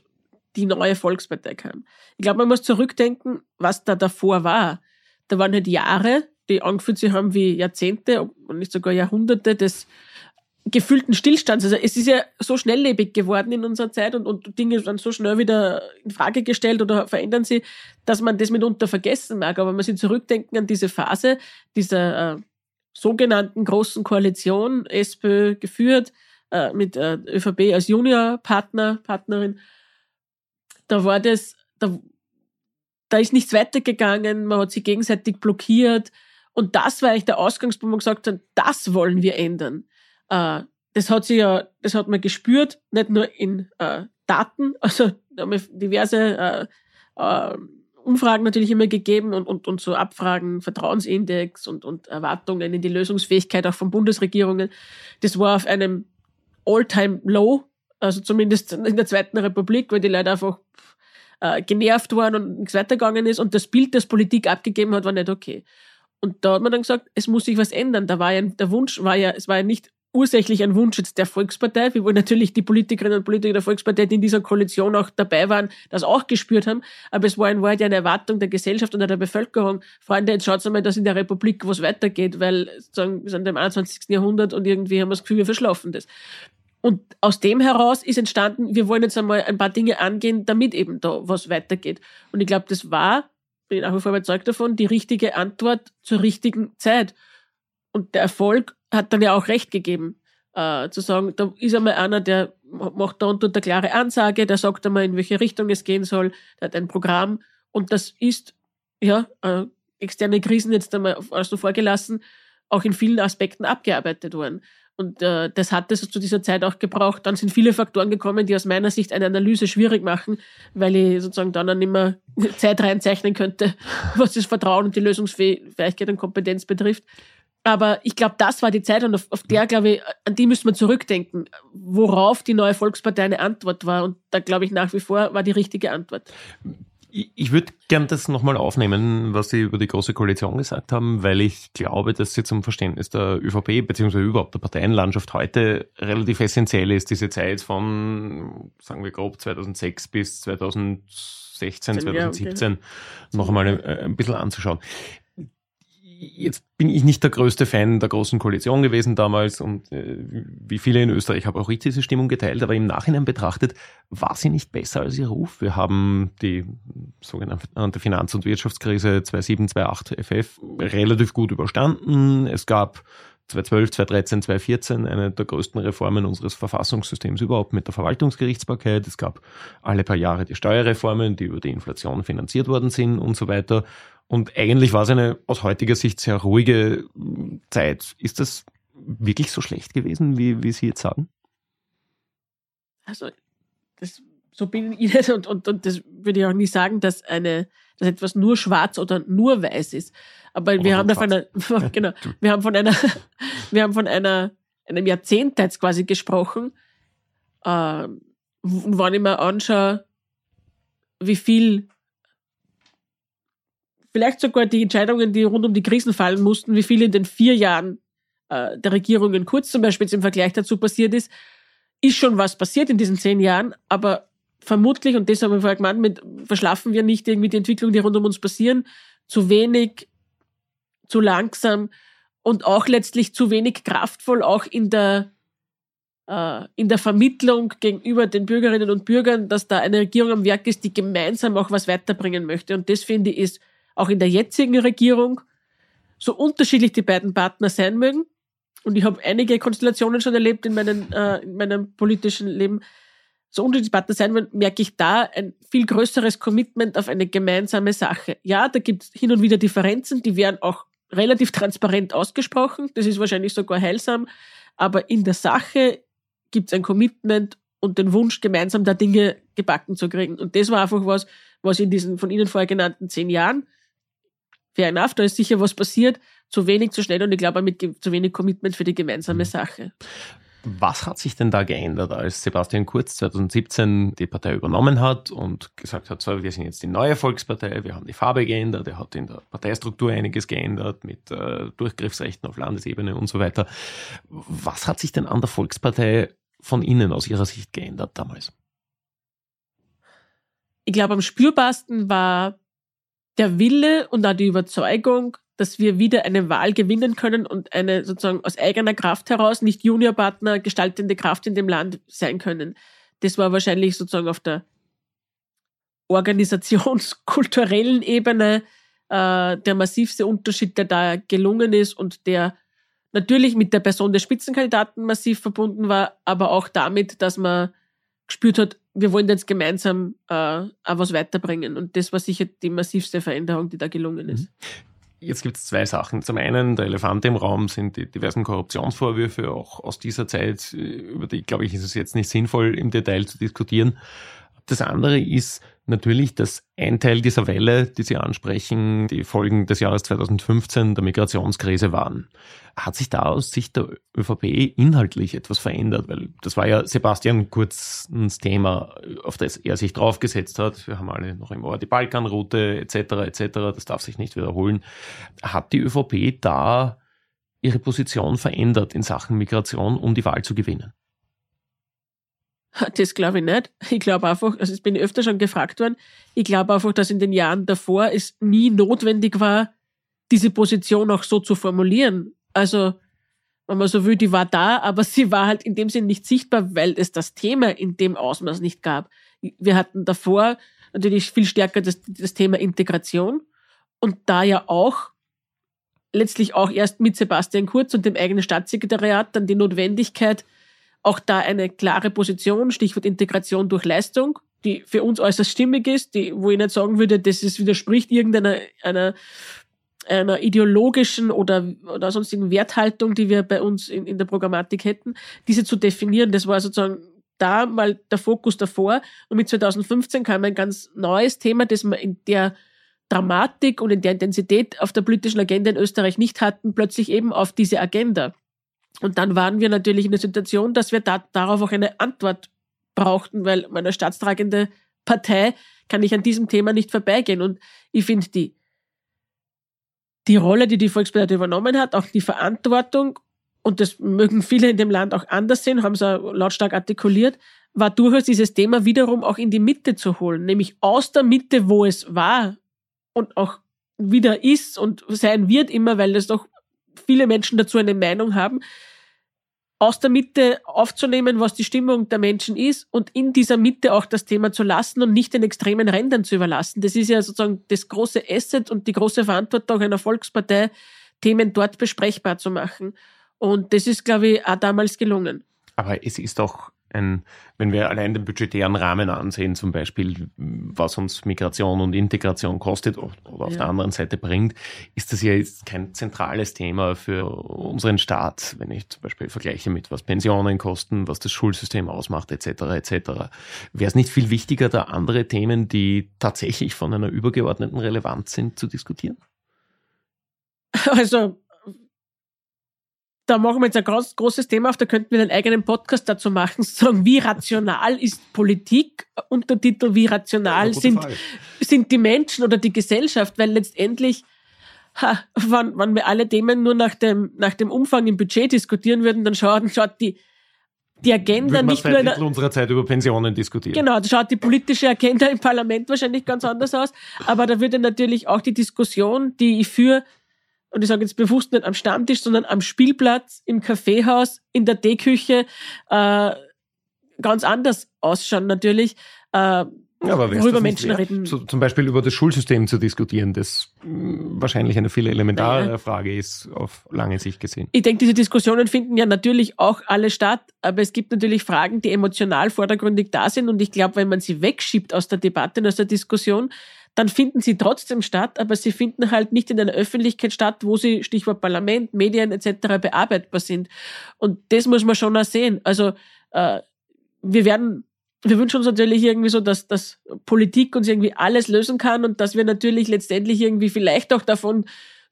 B: die neue Volkspartei kam. Ich glaube, man muss zurückdenken, was da davor war. Da waren halt Jahre, die angefühlt sich haben wie Jahrzehnte und nicht sogar Jahrhunderte des gefühlten Stillstands. Also es ist ja so schnelllebig geworden in unserer Zeit und, und Dinge werden so schnell wieder in Frage gestellt oder verändern sie, dass man das mitunter vergessen mag. Aber wenn man sich zurückdenken an diese Phase dieser äh, sogenannten großen Koalition, SPÖ geführt, äh, mit äh, ÖVP als Juniorpartner, Partnerin, da war das, da, da ist nichts weitergegangen, man hat sich gegenseitig blockiert. Und das war eigentlich der Ausgangspunkt, wo man gesagt hat, das wollen wir ändern. Äh, das hat sich ja, das hat man gespürt, nicht nur in äh, Daten, [laughs] also haben wir diverse äh, äh, Umfragen natürlich immer gegeben und, und, und so Abfragen, Vertrauensindex und, und Erwartungen in die Lösungsfähigkeit auch von Bundesregierungen. Das war auf einem All-Time-Low, also zumindest in der Zweiten Republik, weil die Leute einfach äh, genervt waren und nichts weitergegangen ist und das Bild, das Politik abgegeben hat, war nicht okay. Und da hat man dann gesagt, es muss sich was ändern. Da war ja, der Wunsch war ja, es war ja nicht ursächlich ein Wunsch jetzt der Volkspartei, wie wohl natürlich die Politikerinnen und Politiker der Volkspartei, die in dieser Koalition auch dabei waren, das auch gespürt haben. Aber es war in Wahrheit eine Erwartung der Gesellschaft und der Bevölkerung. Freunde, jetzt schaut mal, dass in der Republik was weitergeht, weil sagen, wir sind im 21. Jahrhundert und irgendwie haben wir das Gefühl, wir verschlafen das. Und aus dem heraus ist entstanden, wir wollen jetzt einmal ein paar Dinge angehen, damit eben da was weitergeht. Und ich glaube, das war, bin ich nach wie vor überzeugt davon, die richtige Antwort zur richtigen Zeit. Und der Erfolg hat dann ja auch recht gegeben, äh, zu sagen, da ist einmal einer, der macht da und eine klare Ansage, der sagt einmal, in welche Richtung es gehen soll, der hat ein Programm und das ist, ja, äh, externe Krisen jetzt einmal also vorgelassen, auch in vielen Aspekten abgearbeitet worden. Und äh, das hat es zu dieser Zeit auch gebraucht. Dann sind viele Faktoren gekommen, die aus meiner Sicht eine Analyse schwierig machen, weil ich sozusagen dann, dann immer [laughs] Zeit reinzeichnen könnte, [laughs] was das Vertrauen und die Lösungsfähigkeit und Kompetenz betrifft. Aber ich glaube, das war die Zeit und auf, auf der, glaube ich, an die müsste man zurückdenken, worauf die neue Volkspartei eine Antwort war. Und da glaube ich nach wie vor war die richtige Antwort.
C: Ich würde gern das nochmal aufnehmen, was Sie über die Große Koalition gesagt haben, weil ich glaube, dass sie zum Verständnis der ÖVP beziehungsweise überhaupt der Parteienlandschaft heute relativ essentiell ist, diese Zeit von, sagen wir grob, 2006 bis 2016, 2017 ja, okay. noch einmal ein, ein bisschen anzuschauen jetzt bin ich nicht der größte Fan der Großen Koalition gewesen damals und äh, wie viele in Österreich habe auch ich diese Stimmung geteilt, aber im Nachhinein betrachtet war sie nicht besser als ihr Ruf. Wir haben die sogenannte Finanz- und Wirtschaftskrise 2007, 2008 FF relativ gut überstanden. Es gab 2012, 2013, 2014 eine der größten Reformen unseres Verfassungssystems überhaupt mit der Verwaltungsgerichtsbarkeit. Es gab alle paar Jahre die Steuerreformen, die über die Inflation finanziert worden sind und so weiter. Und eigentlich war es eine aus heutiger Sicht sehr ruhige Zeit. Ist das wirklich so schlecht gewesen, wie, wie Sie jetzt sagen?
B: Also, das, so bin ich nicht und, und, und das würde ich auch nicht sagen, dass eine, dass etwas nur schwarz oder nur weiß ist. Aber oder wir haben von einer, [laughs] genau, [laughs] wir haben von einer, wir haben von einer, einem Jahrzehnt jetzt quasi gesprochen, äh, und wenn ich mir anschaue, wie viel vielleicht sogar die Entscheidungen, die rund um die Krisen fallen mussten, wie viel in den vier Jahren äh, der Regierungen kurz zum Beispiel im Vergleich dazu passiert ist, ist schon was passiert in diesen zehn Jahren, aber vermutlich, und das haben wir vorher gemeint, mit, verschlafen wir nicht irgendwie die Entwicklung, die rund um uns passieren, zu wenig, zu langsam und auch letztlich zu wenig kraftvoll, auch in der, äh, in der Vermittlung gegenüber den Bürgerinnen und Bürgern, dass da eine Regierung am Werk ist, die gemeinsam auch was weiterbringen möchte. Und das finde ich ist auch in der jetzigen Regierung, so unterschiedlich die beiden Partner sein mögen. Und ich habe einige Konstellationen schon erlebt in, meinen, äh, in meinem politischen Leben. So unterschiedlich die Partner sein mögen, merke ich da ein viel größeres Commitment auf eine gemeinsame Sache. Ja, da gibt es hin und wieder Differenzen, die werden auch relativ transparent ausgesprochen. Das ist wahrscheinlich sogar heilsam. Aber in der Sache gibt es ein Commitment und den Wunsch, gemeinsam da Dinge gebacken zu kriegen. Und das war einfach was, was in diesen von Ihnen vorher genannten zehn Jahren fair enough, da ist sicher was passiert, zu wenig, zu schnell und ich glaube mit zu wenig Commitment für die gemeinsame mhm. Sache.
C: Was hat sich denn da geändert, als Sebastian Kurz 2017 die Partei übernommen hat und gesagt hat, so, wir sind jetzt die neue Volkspartei, wir haben die Farbe geändert, er hat in der Parteistruktur einiges geändert mit äh, Durchgriffsrechten auf Landesebene und so weiter. Was hat sich denn an der Volkspartei von Ihnen aus Ihrer Sicht geändert damals?
B: Ich glaube, am spürbarsten war der Wille und auch die Überzeugung, dass wir wieder eine Wahl gewinnen können und eine sozusagen aus eigener Kraft heraus nicht Juniorpartner gestaltende Kraft in dem Land sein können. Das war wahrscheinlich sozusagen auf der organisationskulturellen Ebene äh, der massivste Unterschied, der da gelungen ist und der natürlich mit der Person des Spitzenkandidaten massiv verbunden war, aber auch damit, dass man gespürt hat, wir wollen jetzt gemeinsam äh, auch was weiterbringen. Und das war sicher die massivste Veränderung, die da gelungen ist. Mhm.
C: Jetzt gibt es zwei Sachen. Zum einen, der Elefant im Raum sind die diversen Korruptionsvorwürfe, auch aus dieser Zeit, über die, glaube ich, ist es jetzt nicht sinnvoll, im Detail zu diskutieren. Das andere ist natürlich, dass ein Teil dieser Welle, die Sie ansprechen, die Folgen des Jahres 2015 der Migrationskrise waren. Hat sich da aus Sicht der ÖVP inhaltlich etwas verändert? Weil das war ja Sebastian Kurzens Thema, auf das er sich draufgesetzt hat. Wir haben alle noch im Ohr die Balkanroute etc. etc. Das darf sich nicht wiederholen. Hat die ÖVP da ihre Position verändert in Sachen Migration, um die Wahl zu gewinnen? [laughs]
B: Das glaube ich nicht. Ich glaube einfach, also ich bin öfter schon gefragt worden, ich glaube einfach, dass in den Jahren davor es nie notwendig war, diese Position auch so zu formulieren. Also, wenn man so will, die war da, aber [laughs] sie war halt in dem Sinn nicht sichtbar, weil es das Thema in dem Ausmaß nicht gab. Wir hatten davor natürlich viel stärker das, das Thema Integration und da ja auch letztlich auch erst mit Sebastian Kurz und dem eigenen Staatssekretariat dann die Notwendigkeit, auch da eine klare Position, Stichwort Integration durch Leistung, die für uns äußerst stimmig ist, die, wo ich nicht sagen würde, das ist, widerspricht irgendeiner einer, einer ideologischen oder, oder sonstigen Werthaltung, die wir bei uns in, in der Programmatik hätten, diese zu definieren. Das war sozusagen da mal der Fokus davor. Und mit 2015 kam ein ganz neues Thema, das wir in der Dramatik und in der Intensität auf der politischen Agenda in Österreich nicht hatten, plötzlich eben auf diese Agenda. Und dann waren wir natürlich in der Situation, dass wir da, darauf auch eine Antwort brauchten, weil meine staatstragende Partei kann ich an diesem Thema nicht vorbeigehen. Und ich finde die, die Rolle, die die Volkspartei übernommen hat, auch die Verantwortung, und das mögen viele in dem Land auch anders sehen, haben sie lautstark artikuliert, war durchaus dieses Thema wiederum auch in die Mitte zu holen, nämlich aus der Mitte, wo es war und auch wieder ist und sein wird immer, weil es doch viele Menschen dazu eine Meinung haben, aus der Mitte aufzunehmen, was die Stimmung der Menschen ist und in dieser Mitte auch das Thema zu lassen und nicht den extremen Rändern zu überlassen. Das ist ja sozusagen das große Asset und die große Verantwortung einer Volkspartei, Themen dort besprechbar zu machen. Und das ist, glaube ich, auch damals gelungen.
C: Aber es ist doch ein, wenn wir allein den budgetären Rahmen ansehen, zum Beispiel, was uns Migration und Integration kostet oder auf ja. der anderen Seite bringt, ist das ja jetzt kein zentrales Thema für unseren Staat, wenn ich zum Beispiel vergleiche mit was Pensionen kosten, was das Schulsystem ausmacht, etc. etc. Wäre es nicht viel wichtiger, da andere Themen, die tatsächlich von einer übergeordneten Relevanz sind, zu diskutieren? [laughs]
B: Also da machen wir jetzt ein groß, großes Thema auf, da könnten wir einen eigenen Podcast dazu machen, sagen, wie rational ist Politik, Untertitel, wie rational sind, sind die Menschen oder die Gesellschaft, weil letztendlich, ha, wenn, wenn wir alle Themen nur nach dem, nach dem Umfang im Budget diskutieren würden, dann schaut, schaut die, die Agenda
C: Würde
B: nicht nur
C: in unserer Zeit über Pensionen diskutieren.
B: Genau, da schaut die politische Agenda im Parlament wahrscheinlich ganz anders aus, aber da würde natürlich auch die Diskussion, die ich für und ich sage jetzt bewusst nicht am Stammtisch, sondern am Spielplatz, im Kaffeehaus, in der Teeküche, äh, ganz anders ausschauen natürlich. Äh,
C: ja, aber worüber Menschen wert, reden. So, zum Beispiel über das Schulsystem zu diskutieren, das mh, hm, wahrscheinlich eine viel elementare naja. Frage ist, auf lange Sicht gesehen.
B: Ich denke, diese Diskussionen finden ja natürlich auch alle statt, aber es gibt natürlich Fragen, die emotional vordergründig da sind und ich glaube, wenn man sie wegschiebt aus der Debatte und aus der Diskussion, dann finden sie trotzdem statt, aber sie finden halt nicht in einer Öffentlichkeit statt, wo sie, Stichwort Parlament, Medien etc. bearbeitbar sind. Und das muss man schon auch sehen. Also äh, wir werden, wir wünschen uns natürlich irgendwie so, dass, dass Politik uns irgendwie alles lösen kann und dass wir natürlich letztendlich irgendwie vielleicht auch davon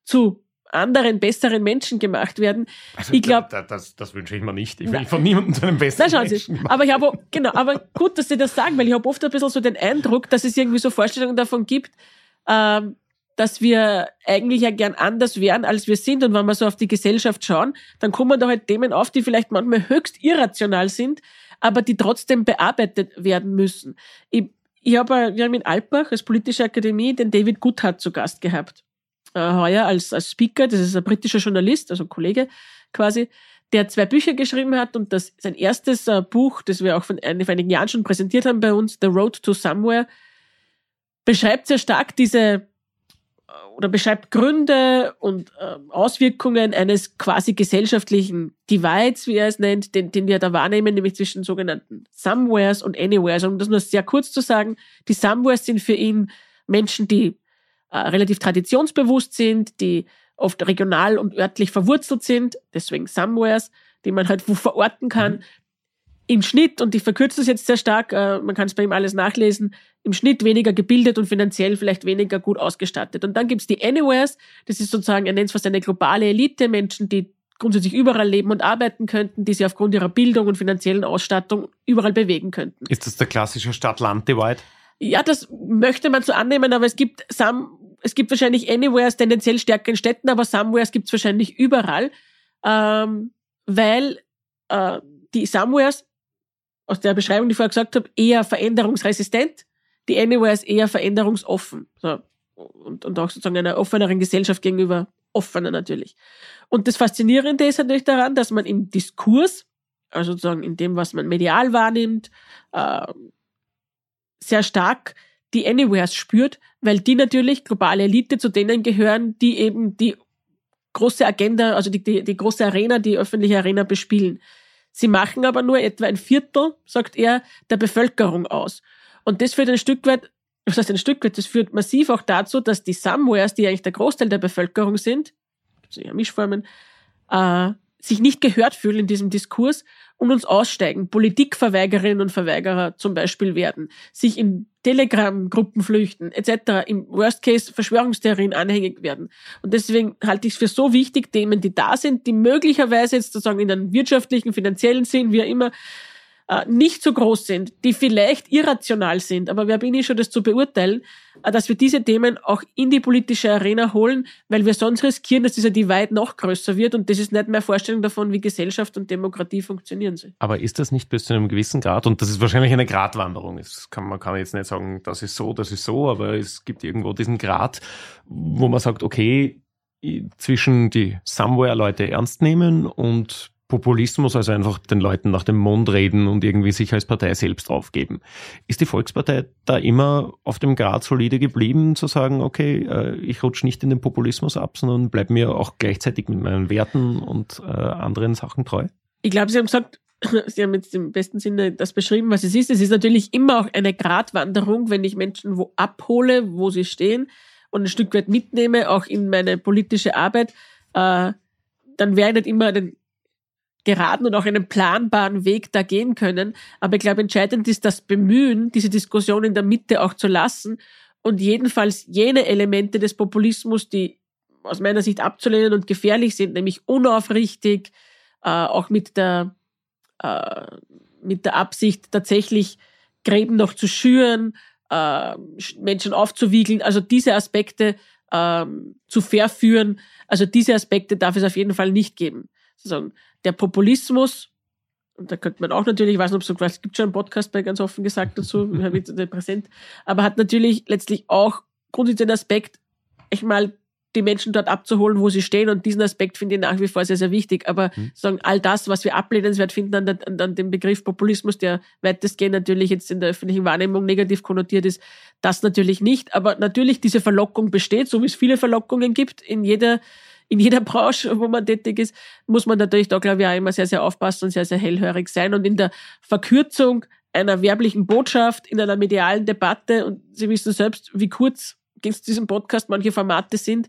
B: zu anderen, besseren Menschen gemacht werden.
C: Also ich glaube, da, das, das wünsche ich mir nicht. Ich will na, von niemandem zu einem besseren na, Menschen
B: Sie. Aber ich habe, genau, aber gut, dass Sie das sagen, weil ich habe oft ein bisschen so den Eindruck, dass es irgendwie so Vorstellungen davon gibt, ähm, dass wir eigentlich ja gern anders wären, als wir sind. Und wenn wir so auf die Gesellschaft schauen, dann kommen da halt Themen auf, die vielleicht manchmal höchst irrational sind, aber die trotzdem bearbeitet werden müssen. Ich, ich habe, wir haben in Alpbach als politische Akademie den David Goodhart zu Gast gehabt äh, heuer als, als Speaker. Das ist ein britischer Journalist, also Kollege quasi, der zwei Bücher geschrieben hat und das sein erstes äh, Buch, das wir auch von, äh, vor einigen Jahren schon präsentiert haben bei uns, The Road to Somewhere, beschreibt sehr stark diese oder beschreibt Gründe und äh, Auswirkungen eines quasi gesellschaftlichen Divides, wie er es nennt, den, den wir da wahrnehmen, nämlich zwischen sogenannten Somewheres und Anywheres. Um das nur sehr kurz zu sagen, die Somewheres sind für ihn Menschen, die äh, relativ traditionsbewusst sind, die oft regional und örtlich verwurzelt sind, deswegen Somewheres, die man halt wo verorten kann. Mhm. Im Schnitt, und ich verkürze das jetzt sehr stark, äh, man kann es bei ihm alles nachlesen, im Schnitt weniger gebildet und finanziell vielleicht weniger gut ausgestattet. Und dann gibt's die Anywheres, das ist sozusagen, er nennt es fast eine globale Elite, Menschen, die grundsätzlich überall leben und arbeiten könnten, die sie aufgrund ihrer Bildung und finanziellen Ausstattung überall bewegen könnten.
C: Ist das der klassische Stadt-Land-Divide?
B: Ja, das möchte man so annehmen, aber es gibt some, es gibt wahrscheinlich Anywheres tendenziell stärker in Städten, aber Somewheres gibt's wahrscheinlich überall, ähm, weil äh, die Somewheres aus der Beschreibung, die ich vorher gesagt habe, eher veränderungsresistent die Anywhere ist eher veränderungsoffen. So. Und, und auch sozusagen einer offeneren Gesellschaft gegenüber offener natürlich. Und das Faszinierende ist natürlich daran, dass man im Diskurs, also sozusagen in dem, was man medial wahrnimmt, äh, sehr stark die Anywheres spürt, weil die natürlich globale Elite zu denen gehören, die eben die große Agenda, also die, die, die große Arena, die öffentliche Arena bespielen. Sie machen aber nur etwa ein Viertel, sagt er, der Bevölkerung aus. Und das führt ein Stück weit, was heißt ein Stück weit, das führt massiv auch dazu, dass die Somewheres, die eigentlich der Großteil der Bevölkerung sind, gibt's ja Mischformen, äh, sich nicht gehört fühlen in diesem Diskurs und uns aussteigen, Politikverweigerinnen und Verweigerer zum Beispiel werden, sich in Telegram-Gruppen flüchten, etc., im Worst Case Verschwörungstheorien anhängig werden. Und deswegen halte ich es für so wichtig, Themen, die da sind, die möglicherweise jetzt sozusagen in einem wirtschaftlichen, finanziellen Sinn, wie auch immer, nicht so groß sind, die vielleicht irrational sind, aber wer bin ich schon, das zu beurteilen, äh, dass wir diese Themen auch in die politische Arena holen, weil wir sonst riskieren, dass dieser Divide noch größer wird. Und das ist nicht mehr Vorstellung davon, wie Gesellschaft und Demokratie funktionieren soll.
C: Aber ist das nicht bis zu einem gewissen Grad, und das ist wahrscheinlich eine Gratwanderung, kann, man kann jetzt nicht sagen, das ist so, das ist so, aber es gibt irgendwo diesen Grad, wo man sagt, okay, zwischen die Somewhere-Leute ernst nehmen und Populismus, also einfach den Leuten nach dem Mund reden und irgendwie sich als Partei selbst aufgeben. Ist die Volkspartei da immer auf dem Grad solide geblieben, zu sagen, okay, äh, ich rutsche nicht in den Populismus ab, sondern bleib mir auch gleichzeitig mit meinen Werten und äh, anderen Sachen treu?
B: Ich glaube, Sie haben gesagt, [laughs] Sie haben jetzt im besten Sinne das beschrieben, was es ist. Es ist natürlich immer auch eine Gratwanderung, wenn ich Menschen wo abhole, wo sie stehen und ein Stück weit mitnehme, auch in meine politische Arbeit, äh, dann werde ich nicht immer den geraden und auch einen planbaren Weg da gehen können. Aber ich glaube, entscheidend ist das Bemühen, diese Diskussion in der Mitte auch zu lassen und jedenfalls jene Elemente des Populismus, die aus meiner Sicht abzulehnen und gefährlich sind, nämlich unaufrichtig, äh, auch mit der, äh, mit der Absicht tatsächlich Gräben noch zu schüren, äh, Menschen aufzuwiegeln, also diese Aspekte äh, zu verführen, also diese Aspekte darf es auf jeden Fall nicht geben. Sozusagen der Populismus, und da könnte man auch natürlich, ich weiß nicht, ob es so es gibt schon einen Podcast bei ganz offen gesagt dazu, [laughs] wird präsent, aber hat natürlich letztlich auch grundsätzlich den Aspekt, ich mal die Menschen dort abzuholen, wo sie stehen. Und diesen Aspekt finde ich nach wie vor sehr, sehr wichtig. Aber mhm. sagen, all das, was wir ablehnenswert finden an, an, an dem Begriff Populismus, der weitestgehend natürlich jetzt in der öffentlichen Wahrnehmung negativ konnotiert ist, das natürlich nicht. Aber natürlich diese Verlockung besteht, so wie es viele Verlockungen gibt in jeder in jeder Branche, wo man tätig ist, muss man natürlich da, glaube ich, auch immer sehr, sehr aufpassen und sehr, sehr hellhörig sein. Und in der Verkürzung einer werblichen Botschaft, in einer medialen Debatte, und Sie wissen selbst, wie kurz es diesem Podcast manche Formate sind,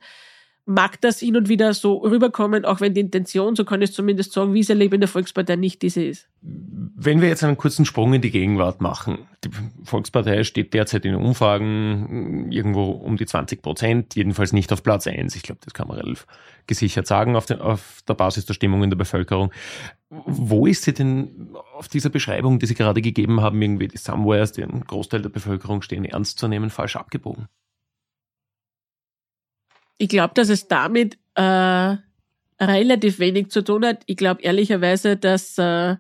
B: mag das hin und wieder so rüberkommen, auch wenn die Intention, so kann ich es zumindest sagen, wie es erlebe in der Volkspartei nicht diese ist.
C: Wenn wir jetzt einen kurzen Sprung in die Gegenwart machen, die Volkspartei steht derzeit in Umfragen irgendwo um die 20 Prozent, jedenfalls nicht auf Platz eins. Ich glaube, das kann man relativ gesichert sagen auf, den, auf der Basis der Stimmung in der Bevölkerung. Wo ist sie denn auf dieser Beschreibung, die Sie gerade gegeben haben, irgendwie die Somewheres, die einen Großteil der Bevölkerung stehen, ernst zu nehmen, falsch abgebogen?
B: Ich glaube, dass es damit äh, relativ wenig zu tun hat. Ich glaube ehrlicherweise, dass äh,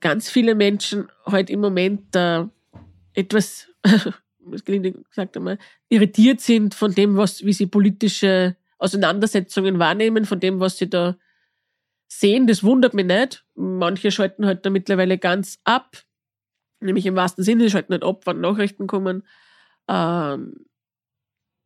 B: ganz viele Menschen heute halt im Moment äh, etwas, [laughs] was gesagt einmal, irritiert sind von dem, was, wie sie politische Auseinandersetzungen wahrnehmen, von dem, was sie da sehen. Das wundert mich nicht. Manche schalten halt da mittlerweile ganz ab. Nämlich im wahrsten Sinne, schalten halt ab, wann Nachrichten kommen. Ähm,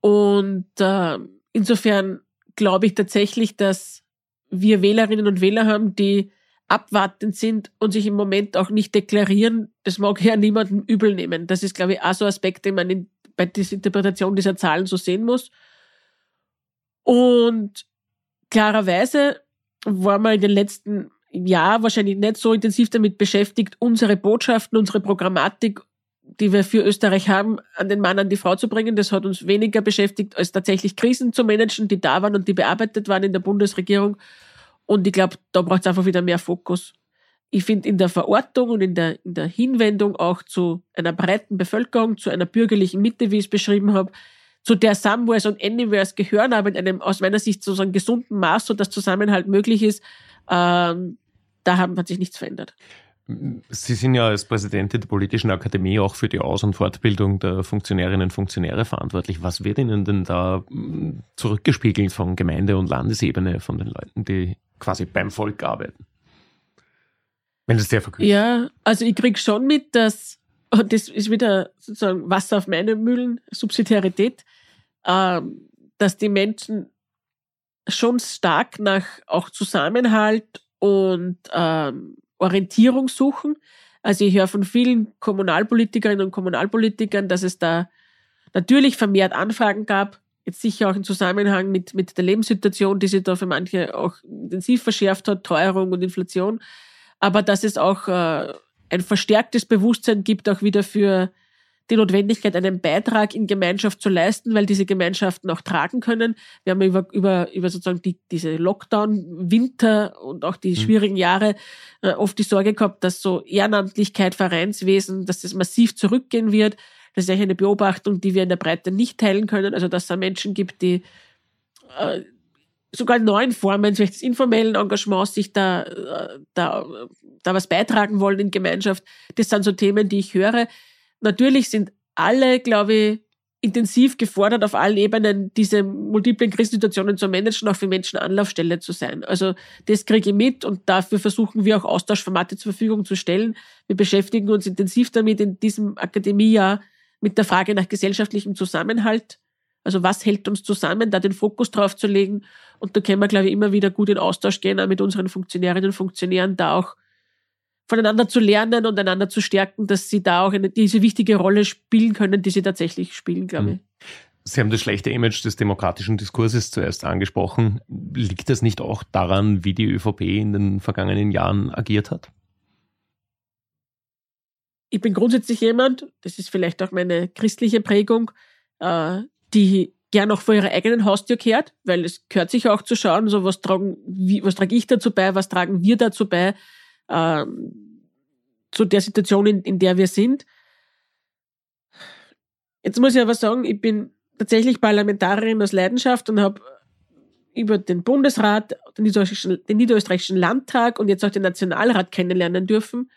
B: Und äh, insofern glaube ich tatsächlich, dass wir Wählerinnen und Wähler haben, die abwartend sind und sich im Moment auch nicht deklarieren, das mag ja niemandem übel nehmen. Das ist, glaube ich, auch so ein Aspekt, den man in, bei der Interpretation dieser Zahlen so sehen muss. Und klarerweise war man in den letzten Jahren wahrscheinlich nicht so intensiv damit beschäftigt, unsere Botschaften, unsere Programmatik, die wir für Österreich haben, an den Mann, an die Frau zu bringen. Das hat uns weniger beschäftigt, als tatsächlich Krisen zu managen, die da waren und die bearbeitet waren in der Bundesregierung. Und ich glaube, da braucht es einfach wieder mehr Fokus. Ich finde in der Verortung und in der, in der Hinwendung auch zu einer breiten Bevölkerung, zu einer bürgerlichen Mitte, wie ich es beschrieben habe, zu der Somewheres und Anywheres gehören, aber in einem aus meiner Sicht so einem gesunden Maß, so dass Zusammenhalt möglich ist, ähm, da haben, hat sich nichts verändert.
C: Sie sind ja als Präsidentin der Politischen Akademie auch für die Aus- und Fortbildung der Funktionärinnen und Funktionäre verantwortlich. Was wird Ihnen denn da hm, zurückgespiegelt von Gemeinde- und Landesebene, von den Leuten, die quasi beim Volk arbeiten? Wenn es sehr verkürzt.
B: Ja, also ich kriege schon mit, dass, und das ist wieder sozusagen Wasser auf meine Mühlen, Subsidiarität, ähm, dass die Menschen schon stark nach auch Zusammenhalt und ähm, Orientierung suchen. Also ich höre von vielen Kommunalpolitikerinnen und Kommunalpolitikern, dass es da natürlich vermehrt Anfragen gab, jetzt sicher auch im Zusammenhang mit, mit der Lebenssituation, die sich da für manche auch intensiv verschärft hat, Teuerung und Inflation, aber dass es auch äh, ein verstärktes Bewusstsein gibt, auch wieder für die Notwendigkeit, einen Beitrag in Gemeinschaft zu leisten, weil diese Gemeinschaften auch tragen können. Wir haben über, über, über sozusagen die, diese Lockdown, Winter und auch die mhm. schwierigen Jahre äh, oft die Sorge gehabt, dass so Ehrenamtlichkeit, Vereinswesen, dass das massiv zurückgehen wird. Das ist eigentlich eine Beobachtung, die wir in der Breite nicht teilen können. Also, dass es Menschen gibt, die äh, sogar in neuen Formen, vielleicht des informellen Engagements, sich da, äh, da, da was beitragen wollen in Gemeinschaft. Das sind so Themen, die ich höre. Natürlich sind alle, glaube ich, intensiv gefordert, auf allen Ebenen diese multiplen Krisensituationen zu managen, auch für Menschen Anlaufstelle zu sein. Also das kriege ich mit und dafür versuchen wir auch Austauschformate zur Verfügung zu stellen. Wir beschäftigen uns intensiv damit in diesem Akademiejahr mit der Frage nach gesellschaftlichem Zusammenhalt. Also was hält uns zusammen, da den Fokus drauf zu legen. Und da können wir, glaube ich, immer wieder gut in Austausch gehen, auch mit unseren Funktionärinnen und Funktionären, da auch voneinander zu lernen und einander zu stärken, dass sie da auch eine, diese wichtige Rolle spielen können, die sie tatsächlich spielen, glaube ich.
C: Sie haben das schlechte Image des demokratischen Diskurses zuerst angesprochen. Liegt das nicht auch daran, wie die ÖVP in den vergangenen Jahren agiert hat?
B: Ich bin grundsätzlich jemand, das ist vielleicht auch meine christliche Prägung, äh, die gern auch vor ihrer eigenen Haustür kehrt, weil es gehört sich auch zu schauen, so was tragen, was trage ich dazu bei, was tragen wir dazu bei, ähm, zu der Situation, in, in der wir sind. Jetzt muss ich aber sagen, ich bin tatsächlich Parlamentarierin aus Leidenschaft und habe über den Bundesrat, den niederösterreichischen, den niederösterreichischen Landtag und jetzt auch den Nationalrat kennenlernen dürfen.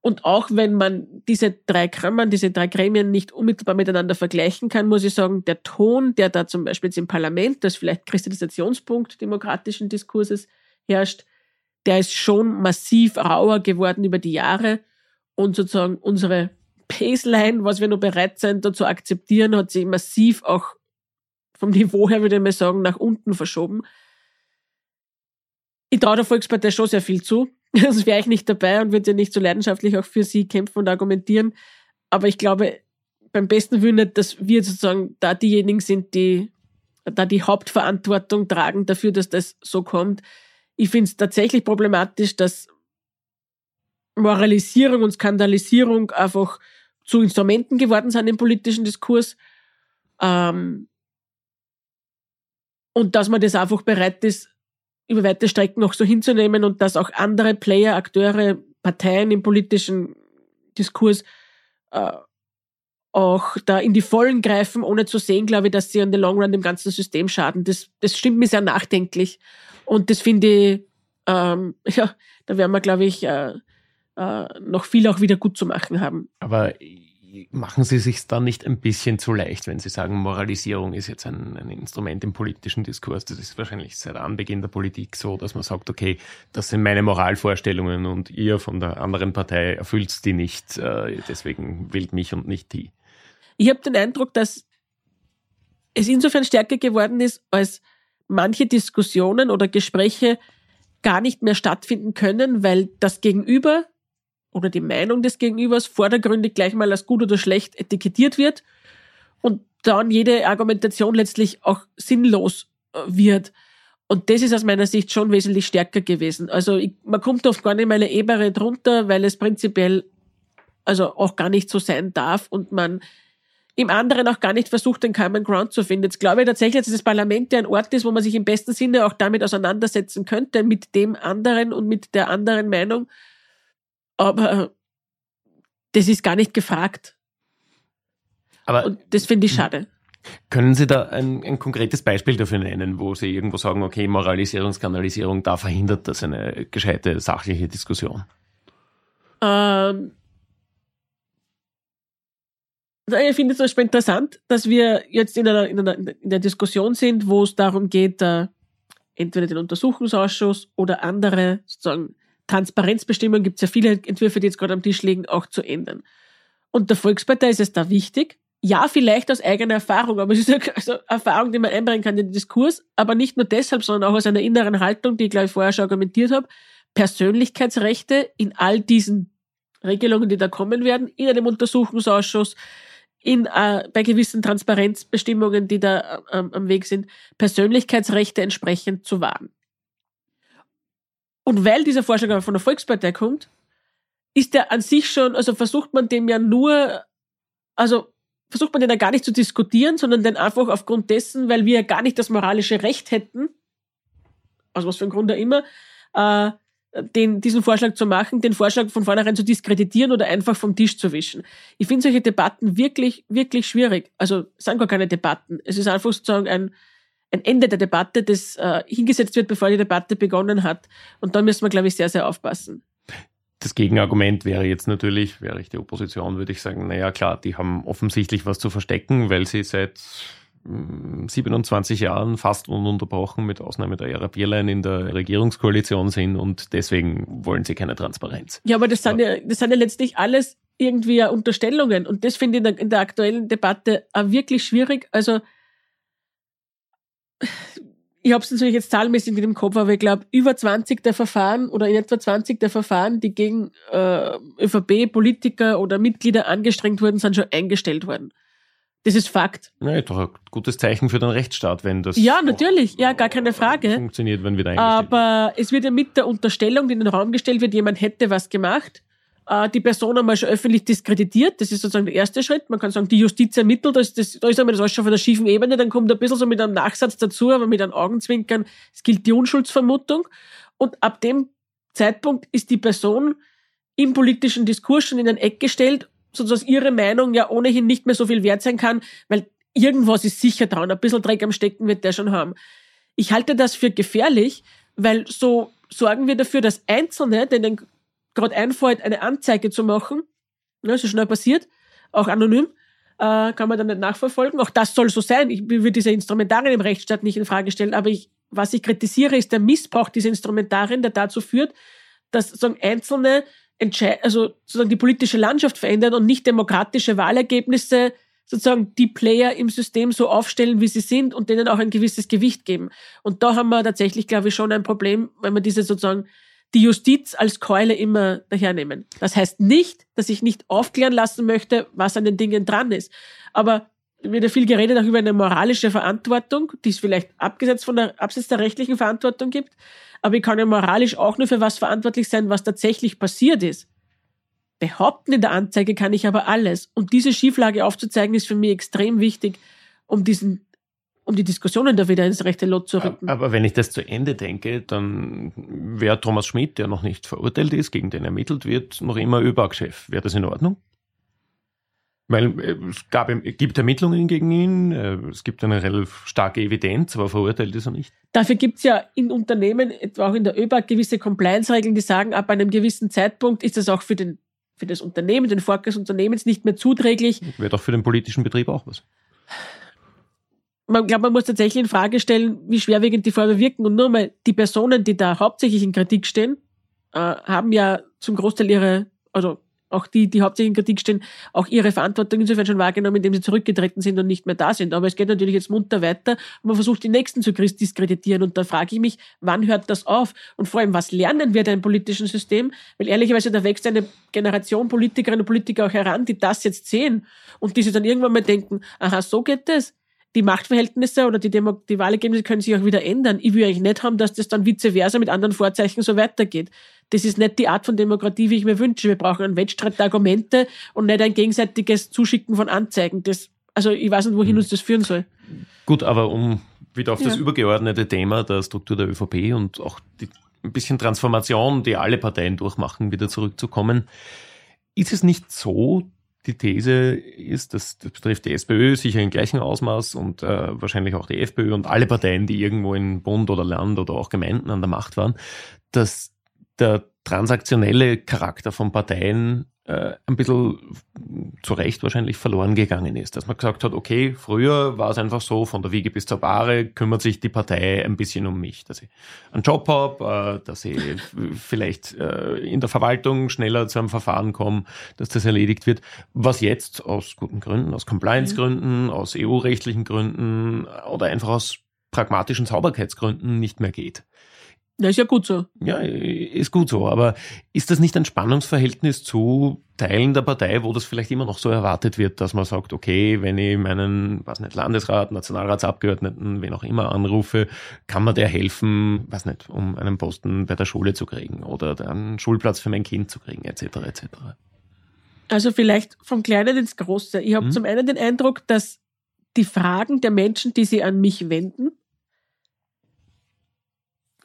B: Und auch wenn man diese drei Kammern, diese drei Gremien nicht unmittelbar miteinander vergleichen kann, muss ich sagen, der Ton, der da zum Beispiel jetzt im Parlament, das vielleicht Kristallisationspunkt demokratischen Diskurses herrscht, der ist schon massiv rauer geworden über die Jahre und sozusagen unsere Baseline, was wir nur bereit sind, da zu akzeptieren, hat sich massiv auch vom Niveau her, würde ich mal sagen, nach unten verschoben. Ich traue der Volkspartei schon sehr viel zu. [laughs] Sonst wäre ich nicht dabei und würde ja nicht so leidenschaftlich auch für sie kämpfen und argumentieren. Aber ich glaube, beim besten Willen nicht, dass wir sozusagen da diejenigen sind, die da die Hauptverantwortung tragen dafür, dass das so kommt. Ich finde es tatsächlich problematisch, dass Moralisierung und Skandalisierung einfach zu Instrumenten geworden sind im politischen Diskurs. Ähm, und dass man das einfach bereit ist, über weite Strecken noch so hinzunehmen und dass auch andere Player, Akteure, Parteien im politischen Diskurs äh, auch da in die Vollen greifen, ohne zu sehen, glaube ich, dass sie an the long run dem ganzen System schaden. Das, das stimmt mir sehr nachdenklich. Und das finde ich, ähm, [laughs] ja, da werden wir, glaube ich, äh, äh, noch viel auch wieder gut zu machen haben.
C: Aber machen Sie sich dann nicht ein bisschen zu leicht, wenn Sie sagen, Moralisierung ist jetzt ein, ein, Instrument im politischen Diskurs? Das ist wahrscheinlich seit Anbeginn der Politik so, dass man sagt, okay, das sind meine Moralvorstellungen und ihr von der anderen Partei erfüllt die nicht, äh, deswegen wählt mich und nicht die.
B: Ich habe den Eindruck, dass es insofern stärker geworden ist, als manche Diskussionen oder Gespräche gar nicht mehr stattfinden können, weil das Gegenüber oder die Meinung des Gegenübers vordergründig gleich mal als gut oder schlecht etikettiert wird und dann jede Argumentation letztlich auch sinnlos äh, wird. Und das ist aus meiner Sicht schon wesentlich stärker gewesen. Also ich, man kommt oft gar nicht mal eine Ebene drunter, weil es prinzipiell also auch gar nicht so sein darf und man im anderen auch gar nicht versucht, den Common Ground zu finden. Jetzt glaube ich tatsächlich, dass das Parlament ja ein Ort ist, wo man sich im besten Sinne auch damit auseinandersetzen könnte, mit dem anderen und mit der anderen Meinung. Aber das ist gar nicht gefragt. Aber und das finde ich schade.
C: Können Sie da ein, ein, konkretes Beispiel dafür nennen, wo Sie irgendwo sagen, okay, Moralisierung, Skandalisierung, da verhindert das eine gescheite, sachliche Diskussion?
B: Ähm, ich finde es zum Beispiel interessant, dass wir jetzt in einer, in einer, in einer Diskussion sind, wo es darum geht, äh, entweder den Untersuchungsausschuss oder andere sozusagen Transparenzbestimmungen, gibt es ja viele Entwürfe, die jetzt gerade am Tisch liegen, auch zu ändern. Und der Volkspartei ist es da wichtig, ja, vielleicht aus eigener Erfahrung, aber es ist eine also Erfahrung, die man einbringen kann in den Diskurs, aber nicht nur deshalb, sondern auch aus einer inneren Haltung, die ich, glaube ich, vorher schon argumentiert habe, Persönlichkeitsrechte in all diesen Regelungen, die da kommen werden, in einem Untersuchungsausschuss, in, äh, bei gewissen Transparenzbestimmungen, die da äh, am Weg sind, Persönlichkeitsrechte entsprechend zu wahren. Und weil dieser Vorschlag aber von der Volkspartei kommt, ist der an sich schon, also versucht man dem ja nur, also versucht man den ja gar nicht zu diskutieren, sondern den einfach aufgrund dessen, weil wir ja gar nicht das moralische Recht hätten, aus was für einem Grund auch immer, äh, den, diesen Vorschlag zu machen, den Vorschlag von vornherein zu diskreditieren oder einfach vom Tisch zu wischen. Ich finde solche Debatten wirklich, wirklich schwierig. Also es sind gar keine Debatten. Es ist einfach sozusagen ein, ein Ende der Debatte, das äh, hingesetzt wird, bevor die Debatte begonnen hat. Und da müssen wir, glaube ich, sehr, sehr aufpassen.
C: Das Gegenargument wäre jetzt natürlich, wäre ich die Opposition, würde ich sagen, naja klar, die haben offensichtlich was zu verstecken, weil sie seit 27 Jahren fast ununterbrochen, mit Ausnahme der Ära Bierlein, in der Regierungskoalition sind und deswegen wollen sie keine Transparenz.
B: Ja, aber das sind ja, das sind ja letztlich alles irgendwie Unterstellungen und das finde ich in der, in der aktuellen Debatte auch wirklich schwierig. Also ich habe es natürlich jetzt zahlmäßig mit dem Kopf, aber ich glaube, über 20 der Verfahren oder in etwa 20 der Verfahren, die gegen äh, ÖVP-Politiker oder Mitglieder angestrengt wurden, sind schon eingestellt worden. Das ist Fakt.
C: Ja, doch ein gutes Zeichen für den Rechtsstaat, wenn das.
B: Ja, natürlich. Ja, gar keine Frage.
C: Funktioniert, wenn wieder
B: Aber es wird ja mit der Unterstellung, die in den Raum gestellt wird, jemand hätte was gemacht, äh, die Person einmal schon öffentlich diskreditiert. Das ist sozusagen der erste Schritt. Man kann sagen, die Justiz ermittelt, das, das, da ist einmal das alles schon von der schiefen Ebene. Dann kommt ein bisschen so mit einem Nachsatz dazu, aber mit einem Augenzwinkern. Es gilt die Unschuldsvermutung. Und ab dem Zeitpunkt ist die Person im politischen Diskurs schon in ein Eck gestellt sodass ihre Meinung ja ohnehin nicht mehr so viel wert sein kann, weil irgendwas ist sicher dran, ein bisschen Dreck am Stecken wird der schon haben. Ich halte das für gefährlich, weil so sorgen wir dafür, dass Einzelne, denen gerade einfällt, eine Anzeige zu machen, ne, das ist schon passiert, auch anonym, äh, kann man dann nicht nachverfolgen. Auch das soll so sein. Ich will diese Instrumentarien im Rechtsstaat nicht in Frage stellen, aber ich, was ich kritisiere, ist der Missbrauch dieser Instrumentarien, der dazu führt, dass sozusagen Einzelne also sozusagen die politische Landschaft verändern und nicht demokratische Wahlergebnisse sozusagen die Player im System so aufstellen, wie sie sind und denen auch ein gewisses Gewicht geben. Und da haben wir tatsächlich, glaube ich, schon ein Problem, wenn wir diese sozusagen die Justiz als Keule immer dahernehmen. Das heißt nicht, dass ich nicht aufklären lassen möchte, was an den Dingen dran ist. Aber wird ja viel geredet auch über eine moralische Verantwortung, die es vielleicht abgesetzt von der, abseits der rechtlichen Verantwortung gibt aber ich kann ja moralisch auch nur für was verantwortlich sein, was tatsächlich passiert ist. Behaupten in der Anzeige kann ich aber alles. Und diese Schieflage aufzuzeigen, ist für mich extrem wichtig, um diesen um die Diskussionen da wieder ins rechte Lot zu rücken.
C: Aber wenn ich das zu Ende denke, dann wäre Thomas Schmidt, der noch nicht verurteilt ist, gegen den ermittelt wird, noch immer ÖBAG-Chef. Wäre das in Ordnung? Weil äh, es gab, gibt Ermittlungen gegen ihn, äh, es gibt eine relativ starke Evidenz, aber verurteilt ist er nicht.
B: Dafür gibt es ja in Unternehmen, etwa auch in der ÖBAG, gewisse Compliance-Regeln, die sagen, ab einem gewissen Zeitpunkt ist das auch für, den, für das Unternehmen, den Fork des Unternehmens nicht mehr zuträglich.
C: Wäre doch für den politischen Betrieb auch was.
B: Man glaube, man muss tatsächlich in Frage stellen, wie schwerwiegend die Vorwürfe wirken. Und nur mal, die Personen, die da hauptsächlich in Kritik stehen, äh, haben ja zum Großteil ihre, also auch die, die hauptsächlich in Kritik stehen, auch ihre Verantwortung insofern schon wahrgenommen, indem sie zurückgetreten sind und nicht mehr da sind. Aber es geht natürlich jetzt munter weiter und man versucht, die Nächsten zu diskreditieren. Und da frage ich mich, wann hört das auf? Und vor allem, was lernen wir da im politischen System? Weil ehrlicherweise, da wächst eine Generation Politikerinnen und Politiker auch heran, die das jetzt sehen und die sich dann irgendwann mal denken, aha, so geht das die Machtverhältnisse oder die, Demo die Wahlergebnisse können sich auch wieder ändern. Ich will eigentlich nicht haben, dass das dann vice versa mit anderen Vorzeichen so weitergeht. Das ist nicht die Art von Demokratie, wie ich mir wünsche. Wir brauchen einen Wettstreit der Argumente und nicht ein gegenseitiges Zuschicken von Anzeigen. Das, also ich weiß nicht, wohin hm. uns das führen soll.
C: Gut, aber um wieder auf ja. das übergeordnete Thema der Struktur der ÖVP und auch die, ein bisschen Transformation, die alle Parteien durchmachen, wieder zurückzukommen. Ist es nicht so, die These ist, dass das betrifft die SPÖ sicher in gleichem Ausmaß und äh, wahrscheinlich auch die FPÖ und alle Parteien, die irgendwo in Bund oder Land oder auch Gemeinden an der Macht waren, dass der transaktionelle Charakter von Parteien äh, ein bisschen zu Recht wahrscheinlich verloren gegangen ist. Dass man gesagt hat, okay, früher war es einfach so, von der Wiege bis zur Bahre kümmert sich die Partei ein bisschen um mich, dass ich einen Job habe, äh, dass ich vielleicht äh, in der Verwaltung schneller zu einem Verfahren komme, dass das erledigt wird. Was jetzt aus guten Gründen, aus Compliance-Gründen, aus EU-rechtlichen Gründen oder einfach aus pragmatischen Sauberkeitsgründen nicht mehr geht.
B: Ja, ist ja gut so.
C: Ja, ist gut so. Aber ist das nicht ein Spannungsverhältnis zu Teilen der Partei, wo das vielleicht immer noch so erwartet wird, dass man sagt, okay, wenn ich meinen, was nicht, Landesrat, Nationalratsabgeordneten, wen auch immer anrufe, kann man der helfen, was nicht, um einen Posten bei der Schule zu kriegen oder einen Schulplatz für mein Kind zu kriegen, etc. etc.
B: Also vielleicht vom Kleinen ins Große. Ich habe hm? zum einen den Eindruck, dass die Fragen der Menschen, die sie an mich wenden,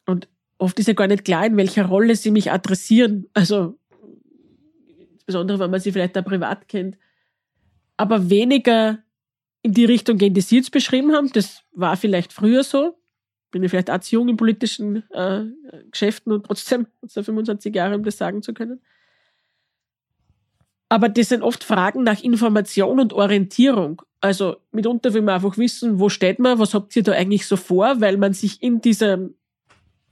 B: und oft ist ja gar nicht klar, in welcher Rolle sie mich adressieren. Also, insbesondere, wenn man sie vielleicht da privat kennt. Aber weniger in die Richtung gehen, die Sie jetzt beschrieben haben. Das war vielleicht früher so. Bin ich vielleicht auch zu jung in politischen äh, Geschäften und trotzdem, [laughs] 25 Jahre, um das sagen zu können. Aber das sind oft Fragen nach Information und Orientierung. Also mitunter will man einfach wissen, wo steht man, was habt ihr da eigentlich so vor, weil man sich in diesem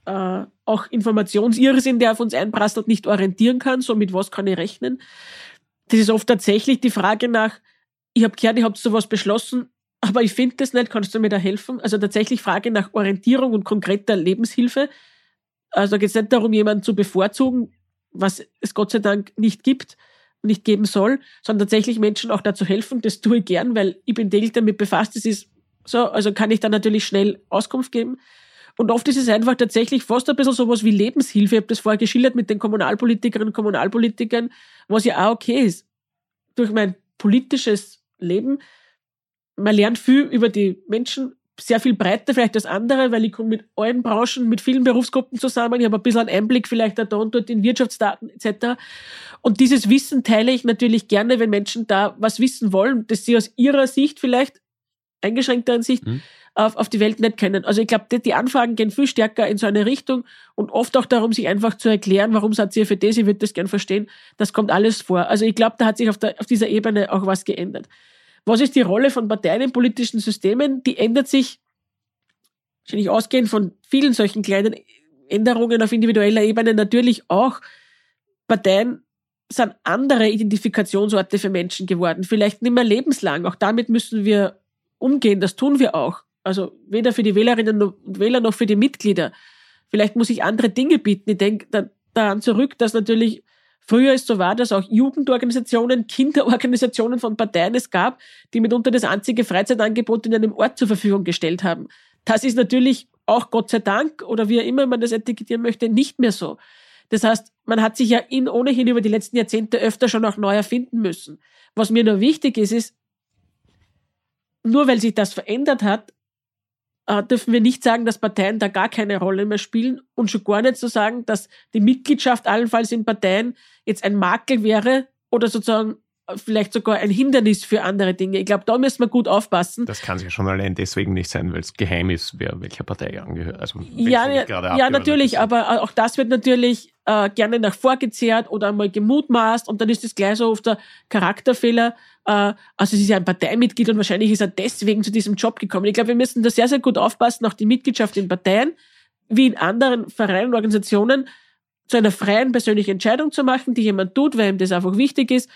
B: äh, auch Informationsirrsinn, der auf uns einprasselt, nicht orientieren kann. So mit was kann ich rechnen? Das ist oft tatsächlich die Frage nach, ich habe gehört, ihr habt sowas beschlossen, aber ich finde das nicht, kannst du mir da helfen? Also tatsächlich Frage nach Orientierung und konkreter Lebenshilfe. Also da geht es nicht darum, jemanden zu bevorzugen, was es Gott sei Dank nicht gibt, nicht geben soll, sondern tatsächlich Menschen auch dazu helfen. Das tue ich gern, weil ich bin täglich damit befasst. Das ist so, also kann ich da natürlich schnell Auskunft geben. Und oft ist es einfach tatsächlich fast ein bisschen sowas wie Lebenshilfe. Ich habe das vorher geschildert mit den Kommunalpolitikerinnen und Kommunalpolitikern, was ja auch okay ist. Durch mein politisches Leben. Man lernt viel über die Menschen, sehr viel breiter vielleicht als andere, weil ich komme mit allen Branchen, mit vielen Berufsgruppen zusammen. Ich habe ein bisschen einen Einblick vielleicht da und dort in Wirtschaftsdaten etc. Und dieses Wissen teile ich natürlich gerne, wenn Menschen da was wissen wollen, dass sie aus ihrer Sicht vielleicht, eingeschränkteren Sicht, mhm auf, auf die Welt nicht kennen. Also ich glaube, die, die, Anfragen gehen viel stärker in so eine Richtung und oft auch darum, sich einfach zu erklären, warum seid ihr für das, ich würde das gern verstehen. Das kommt alles vor. Also ich glaube, da hat sich auf, der, auf dieser Ebene auch was geändert. Was ist die Rolle von Parteien in politischen Systemen? Die ändert sich wahrscheinlich ausgehend von vielen solchen kleinen Änderungen auf individueller Ebene natürlich auch. Parteien sind andere Identifikationsorte für Menschen geworden. Vielleicht nicht mehr lebenslang. Auch damit müssen wir umgehen. Das tun wir auch. Also weder für die Wählerinnen und Wähler noch für die Mitglieder. Vielleicht muss ich andere Dinge bieten. Ich denke da, daran zurück, dass natürlich früher es so war, dass auch Jugendorganisationen, Kinderorganisationen von Parteien es gab, die mitunter das einzige Freizeitangebot in einem Ort zur Verfügung gestellt haben. Das ist natürlich auch Gott sei Dank oder wie immer man das etikettieren möchte, nicht mehr so. Das heißt, man hat sich ja in ohnehin über die letzten Jahrzehnte öfter schon auch neu erfinden müssen. Was mir nur wichtig ist, ist, nur weil sich das verändert hat, äh, dürfen wir nicht sagen, dass Parteien da gar keine Rolle mehr spielen und schon gar nicht zu so sagen, dass die Mitgliedschaft allenfalls in Parteien jetzt ein Makel wäre oder sozusagen vielleicht sogar ein Hindernis für andere Dinge. Ich glaube, da müssen wir gut aufpassen.
C: Das kann sich schon allein deswegen nicht sein, weil es geheim ist, wer welcher Partei angehört. Also
B: ja, ja, ja natürlich, aber auch das wird natürlich äh, gerne nach vorgezehrt oder einmal gemutmaßt und dann ist es gleich so oft der Charakterfehler. Äh, also es ist ja ein Parteimitglied und wahrscheinlich ist er deswegen zu diesem Job gekommen. Ich glaube, wir müssen da sehr, sehr gut aufpassen, auch die Mitgliedschaft in Parteien, wie in anderen Vereinen und Organisationen, zu einer freien persönlichen Entscheidung zu machen, die jemand tut, weil ihm das einfach wichtig ist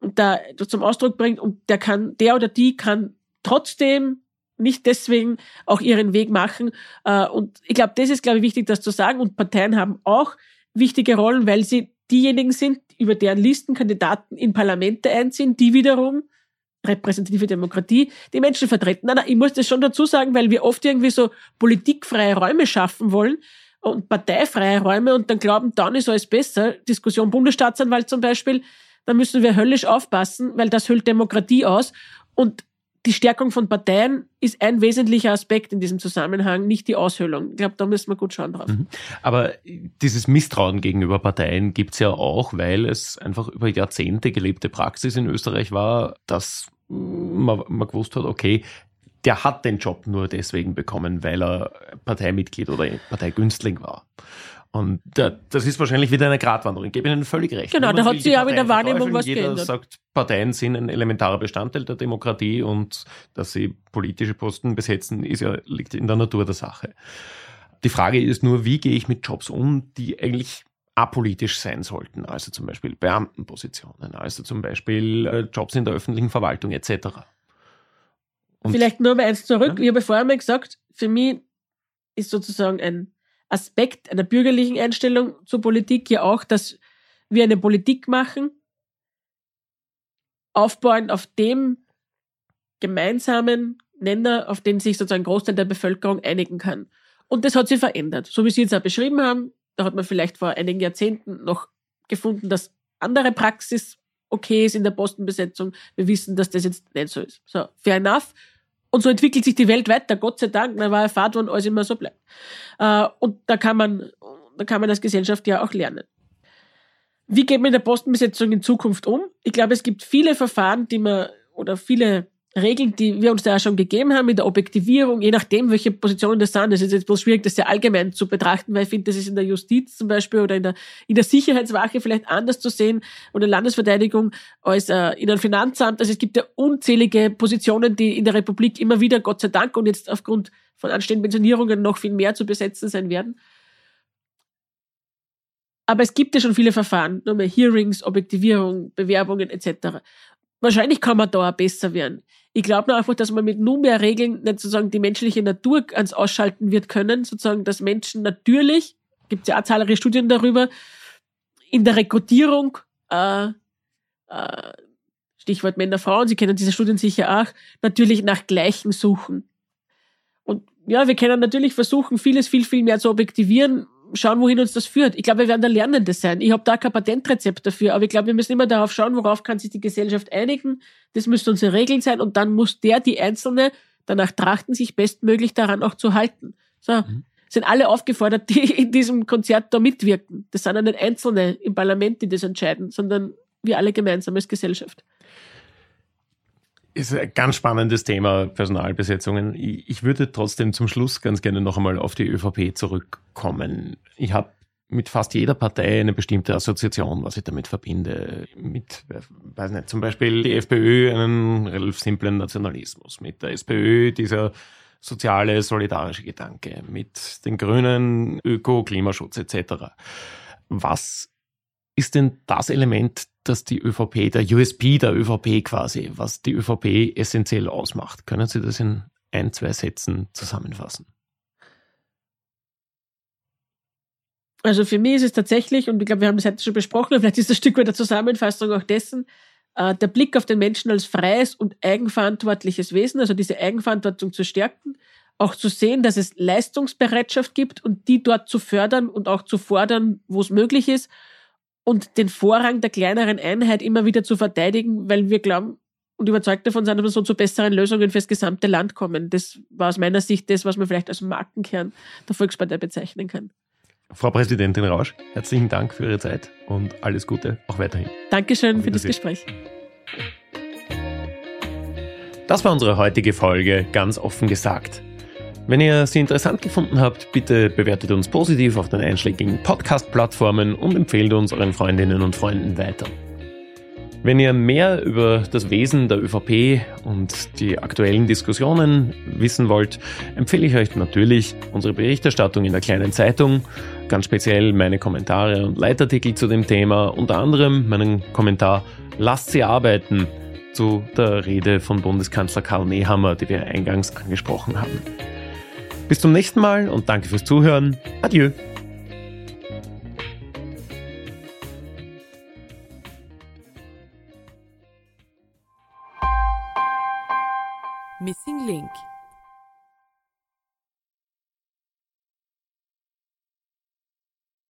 B: da zum Ausdruck bringt und der kann, der oder die kann trotzdem nicht deswegen auch ihren Weg machen. Äh, und ich glaube, das ist, glaube ich, wichtig, das zu sagen. Und Parteien haben auch wichtige Rollen, weil sie diejenigen sind, über deren Listen Kandidaten in Parlamente einziehen, die wiederum repräsentative Demokratie die Menschen vertreten. Nein, nein, ich muss das schon dazu sagen, weil wir oft irgendwie so politikfreie Räume schaffen wollen und parteifreie Räume und dann glauben, dann ist alles besser. Diskussion Bundesstaatsanwalt zum Beispiel, da müssen wir höllisch aufpassen, weil das hüllt Demokratie aus. Und die Stärkung von Parteien ist ein wesentlicher Aspekt in diesem Zusammenhang, nicht die Aushöhlung. Ich glaube, da müssen wir gut schauen drauf. Mhm.
C: Aber dieses Misstrauen gegenüber Parteien gibt's ja auch, weil es einfach über Jahrzehnte gelebte Praxis in Österreich war, dass man, man gewusst hat, okay, der hat den Job nur deswegen bekommen, weil er Parteimitglied oder Parteigünstling war. Und das ist wahrscheinlich wieder eine Gratwanderung. Ich gebe Ihnen völlig recht.
B: Genau, da hat sich ja in der Wahrnehmung was
C: Jeder geändert. sagt, Parteien sind ein elementarer Bestandteil der Demokratie und dass sie politische Posten besetzen, ist ja, liegt in der Natur der Sache. Die Frage ist nur, wie gehe ich mit Jobs um, die eigentlich apolitisch sein sollten, also zum Beispiel Beamtenpositionen, also zum Beispiel äh, Jobs in der öffentlichen Verwaltung etc.
B: Und Vielleicht nur mal eins zurück. Ja? Ich habe vorher mal gesagt, für mich ist sozusagen ein Aspekt einer bürgerlichen Einstellung zur Politik ja auch, dass wir eine Politik machen, aufbauend auf dem gemeinsamen Nenner, auf den sich sozusagen ein Großteil der Bevölkerung einigen kann. Und das hat sich verändert. So wie Sie jetzt auch beschrieben haben, da hat man vielleicht vor einigen Jahrzehnten noch gefunden, dass andere Praxis okay ist in der Postenbesetzung. Wir wissen, dass das jetzt nicht so ist. So, fair enough. Und so entwickelt sich die Welt weiter, Gott sei Dank. Da war Fahrt, wo alles immer so bleibt. Äh, und da kann man, da kann man als Gesellschaft ja auch lernen. Wie geht man in der Postenbesetzung in Zukunft um? Ich glaube, es gibt viele Verfahren, die man, oder viele Regeln, die wir uns da schon gegeben haben, in der Objektivierung, je nachdem, welche Positionen das sind. Das ist jetzt bloß schwierig, das sehr allgemein zu betrachten, weil ich finde, das ist in der Justiz zum Beispiel oder in der, in der Sicherheitswache vielleicht anders zu sehen oder Landesverteidigung als äh, in einem Finanzamt. Also es gibt ja unzählige Positionen, die in der Republik immer wieder, Gott sei Dank, und jetzt aufgrund von anstehenden Pensionierungen noch viel mehr zu besetzen sein werden. Aber es gibt ja schon viele Verfahren, nur mehr Hearings, Objektivierung, Bewerbungen etc. Wahrscheinlich kann man da auch besser werden. Ich glaube nur einfach, dass man mit nunmehr Regeln nicht sozusagen die menschliche Natur ans Ausschalten wird können, sozusagen, dass Menschen natürlich, gibt es ja auch zahlreiche Studien darüber, in der Rekrutierung, äh, äh, Stichwort Männer, Frauen, Sie kennen diese Studien sicher auch, natürlich nach Gleichen suchen. Und ja, wir können natürlich versuchen, vieles viel, viel mehr zu objektivieren, schauen, wohin uns das führt. Ich glaube, wir werden da Lernende sein. Ich habe da kein Patentrezept dafür, aber ich glaube, wir müssen immer darauf schauen, worauf kann sich die Gesellschaft einigen. Das müssen unsere Regeln sein und dann muss der, die Einzelne, danach trachten, sich bestmöglich daran auch zu halten. So. Mhm. Sind alle aufgefordert, [laughs] die in diesem Konzert da mitwirken. Das sind ja nicht Einzelne im Parlament, die das entscheiden, sondern wir alle gemeinsam als Gesellschaft
C: ist ein ganz spannendes Thema, Personalbesetzungen. Ich würde trotzdem zum Schluss ganz gerne noch einmal auf die ÖVP zurückkommen. Ich habe mit fast jeder Partei eine bestimmte Assoziation, was ich damit verbinde. Mit, weiß nicht, zum Beispiel die FPÖ einen relativ simplen Nationalismus, mit der SPÖ dieser soziale, solidarische Gedanke, mit den Grünen Öko, Klimaschutz etc. Was ist denn das Element, das die ÖVP, der USP der ÖVP quasi, was die ÖVP essentiell ausmacht? Können Sie das in ein, zwei Sätzen zusammenfassen?
B: Also für mich ist es tatsächlich, und ich glaube, wir haben das heute schon besprochen, [laughs] vielleicht ist das Stück weit der Zusammenfassung auch dessen, äh, der Blick auf den Menschen als freies und eigenverantwortliches Wesen, also diese Eigenverantwortung zu stärken, auch zu sehen, dass es Leistungsbereitschaft gibt und die dort zu fördern und auch zu fordern, wo es möglich ist und den Vorrang der kleineren Einheit immer wieder zu verteidigen, weil wir glauben und überzeugt davon sind, dass wir so zu besseren Lösungen fürs gesamte Land kommen. Das war aus meiner Sicht das, was man vielleicht als Markenkern der Volkspartei bezeichnen kann.
C: Frau Präsidentin Rausch, herzlichen Dank für Ihre Zeit und alles Gute auch weiterhin.
B: Dankeschön für das Gespräch.
C: Das war unsere heutige Folge, ganz offen gesagt. Wenn ihr sie interessant gefunden habt, bitte bewertet uns positiv auf den einschlägigen Podcast-Plattformen und empfehlt uns euren Freundinnen und Freunden weiter. Wenn ihr mehr über das Wesen der ÖVP und die aktuellen Diskussionen wissen wollt, empfehle ich euch natürlich unsere Berichterstattung in der kleinen Zeitung, ganz speziell meine Kommentare und Leitartikel zu dem Thema, unter anderem meinen Kommentar Lasst sie arbeiten zu der Rede von Bundeskanzler Karl Nehammer, die wir eingangs angesprochen haben. Bis zum nächsten Mal und danke fürs Zuhören. Adieu.
A: Missing Link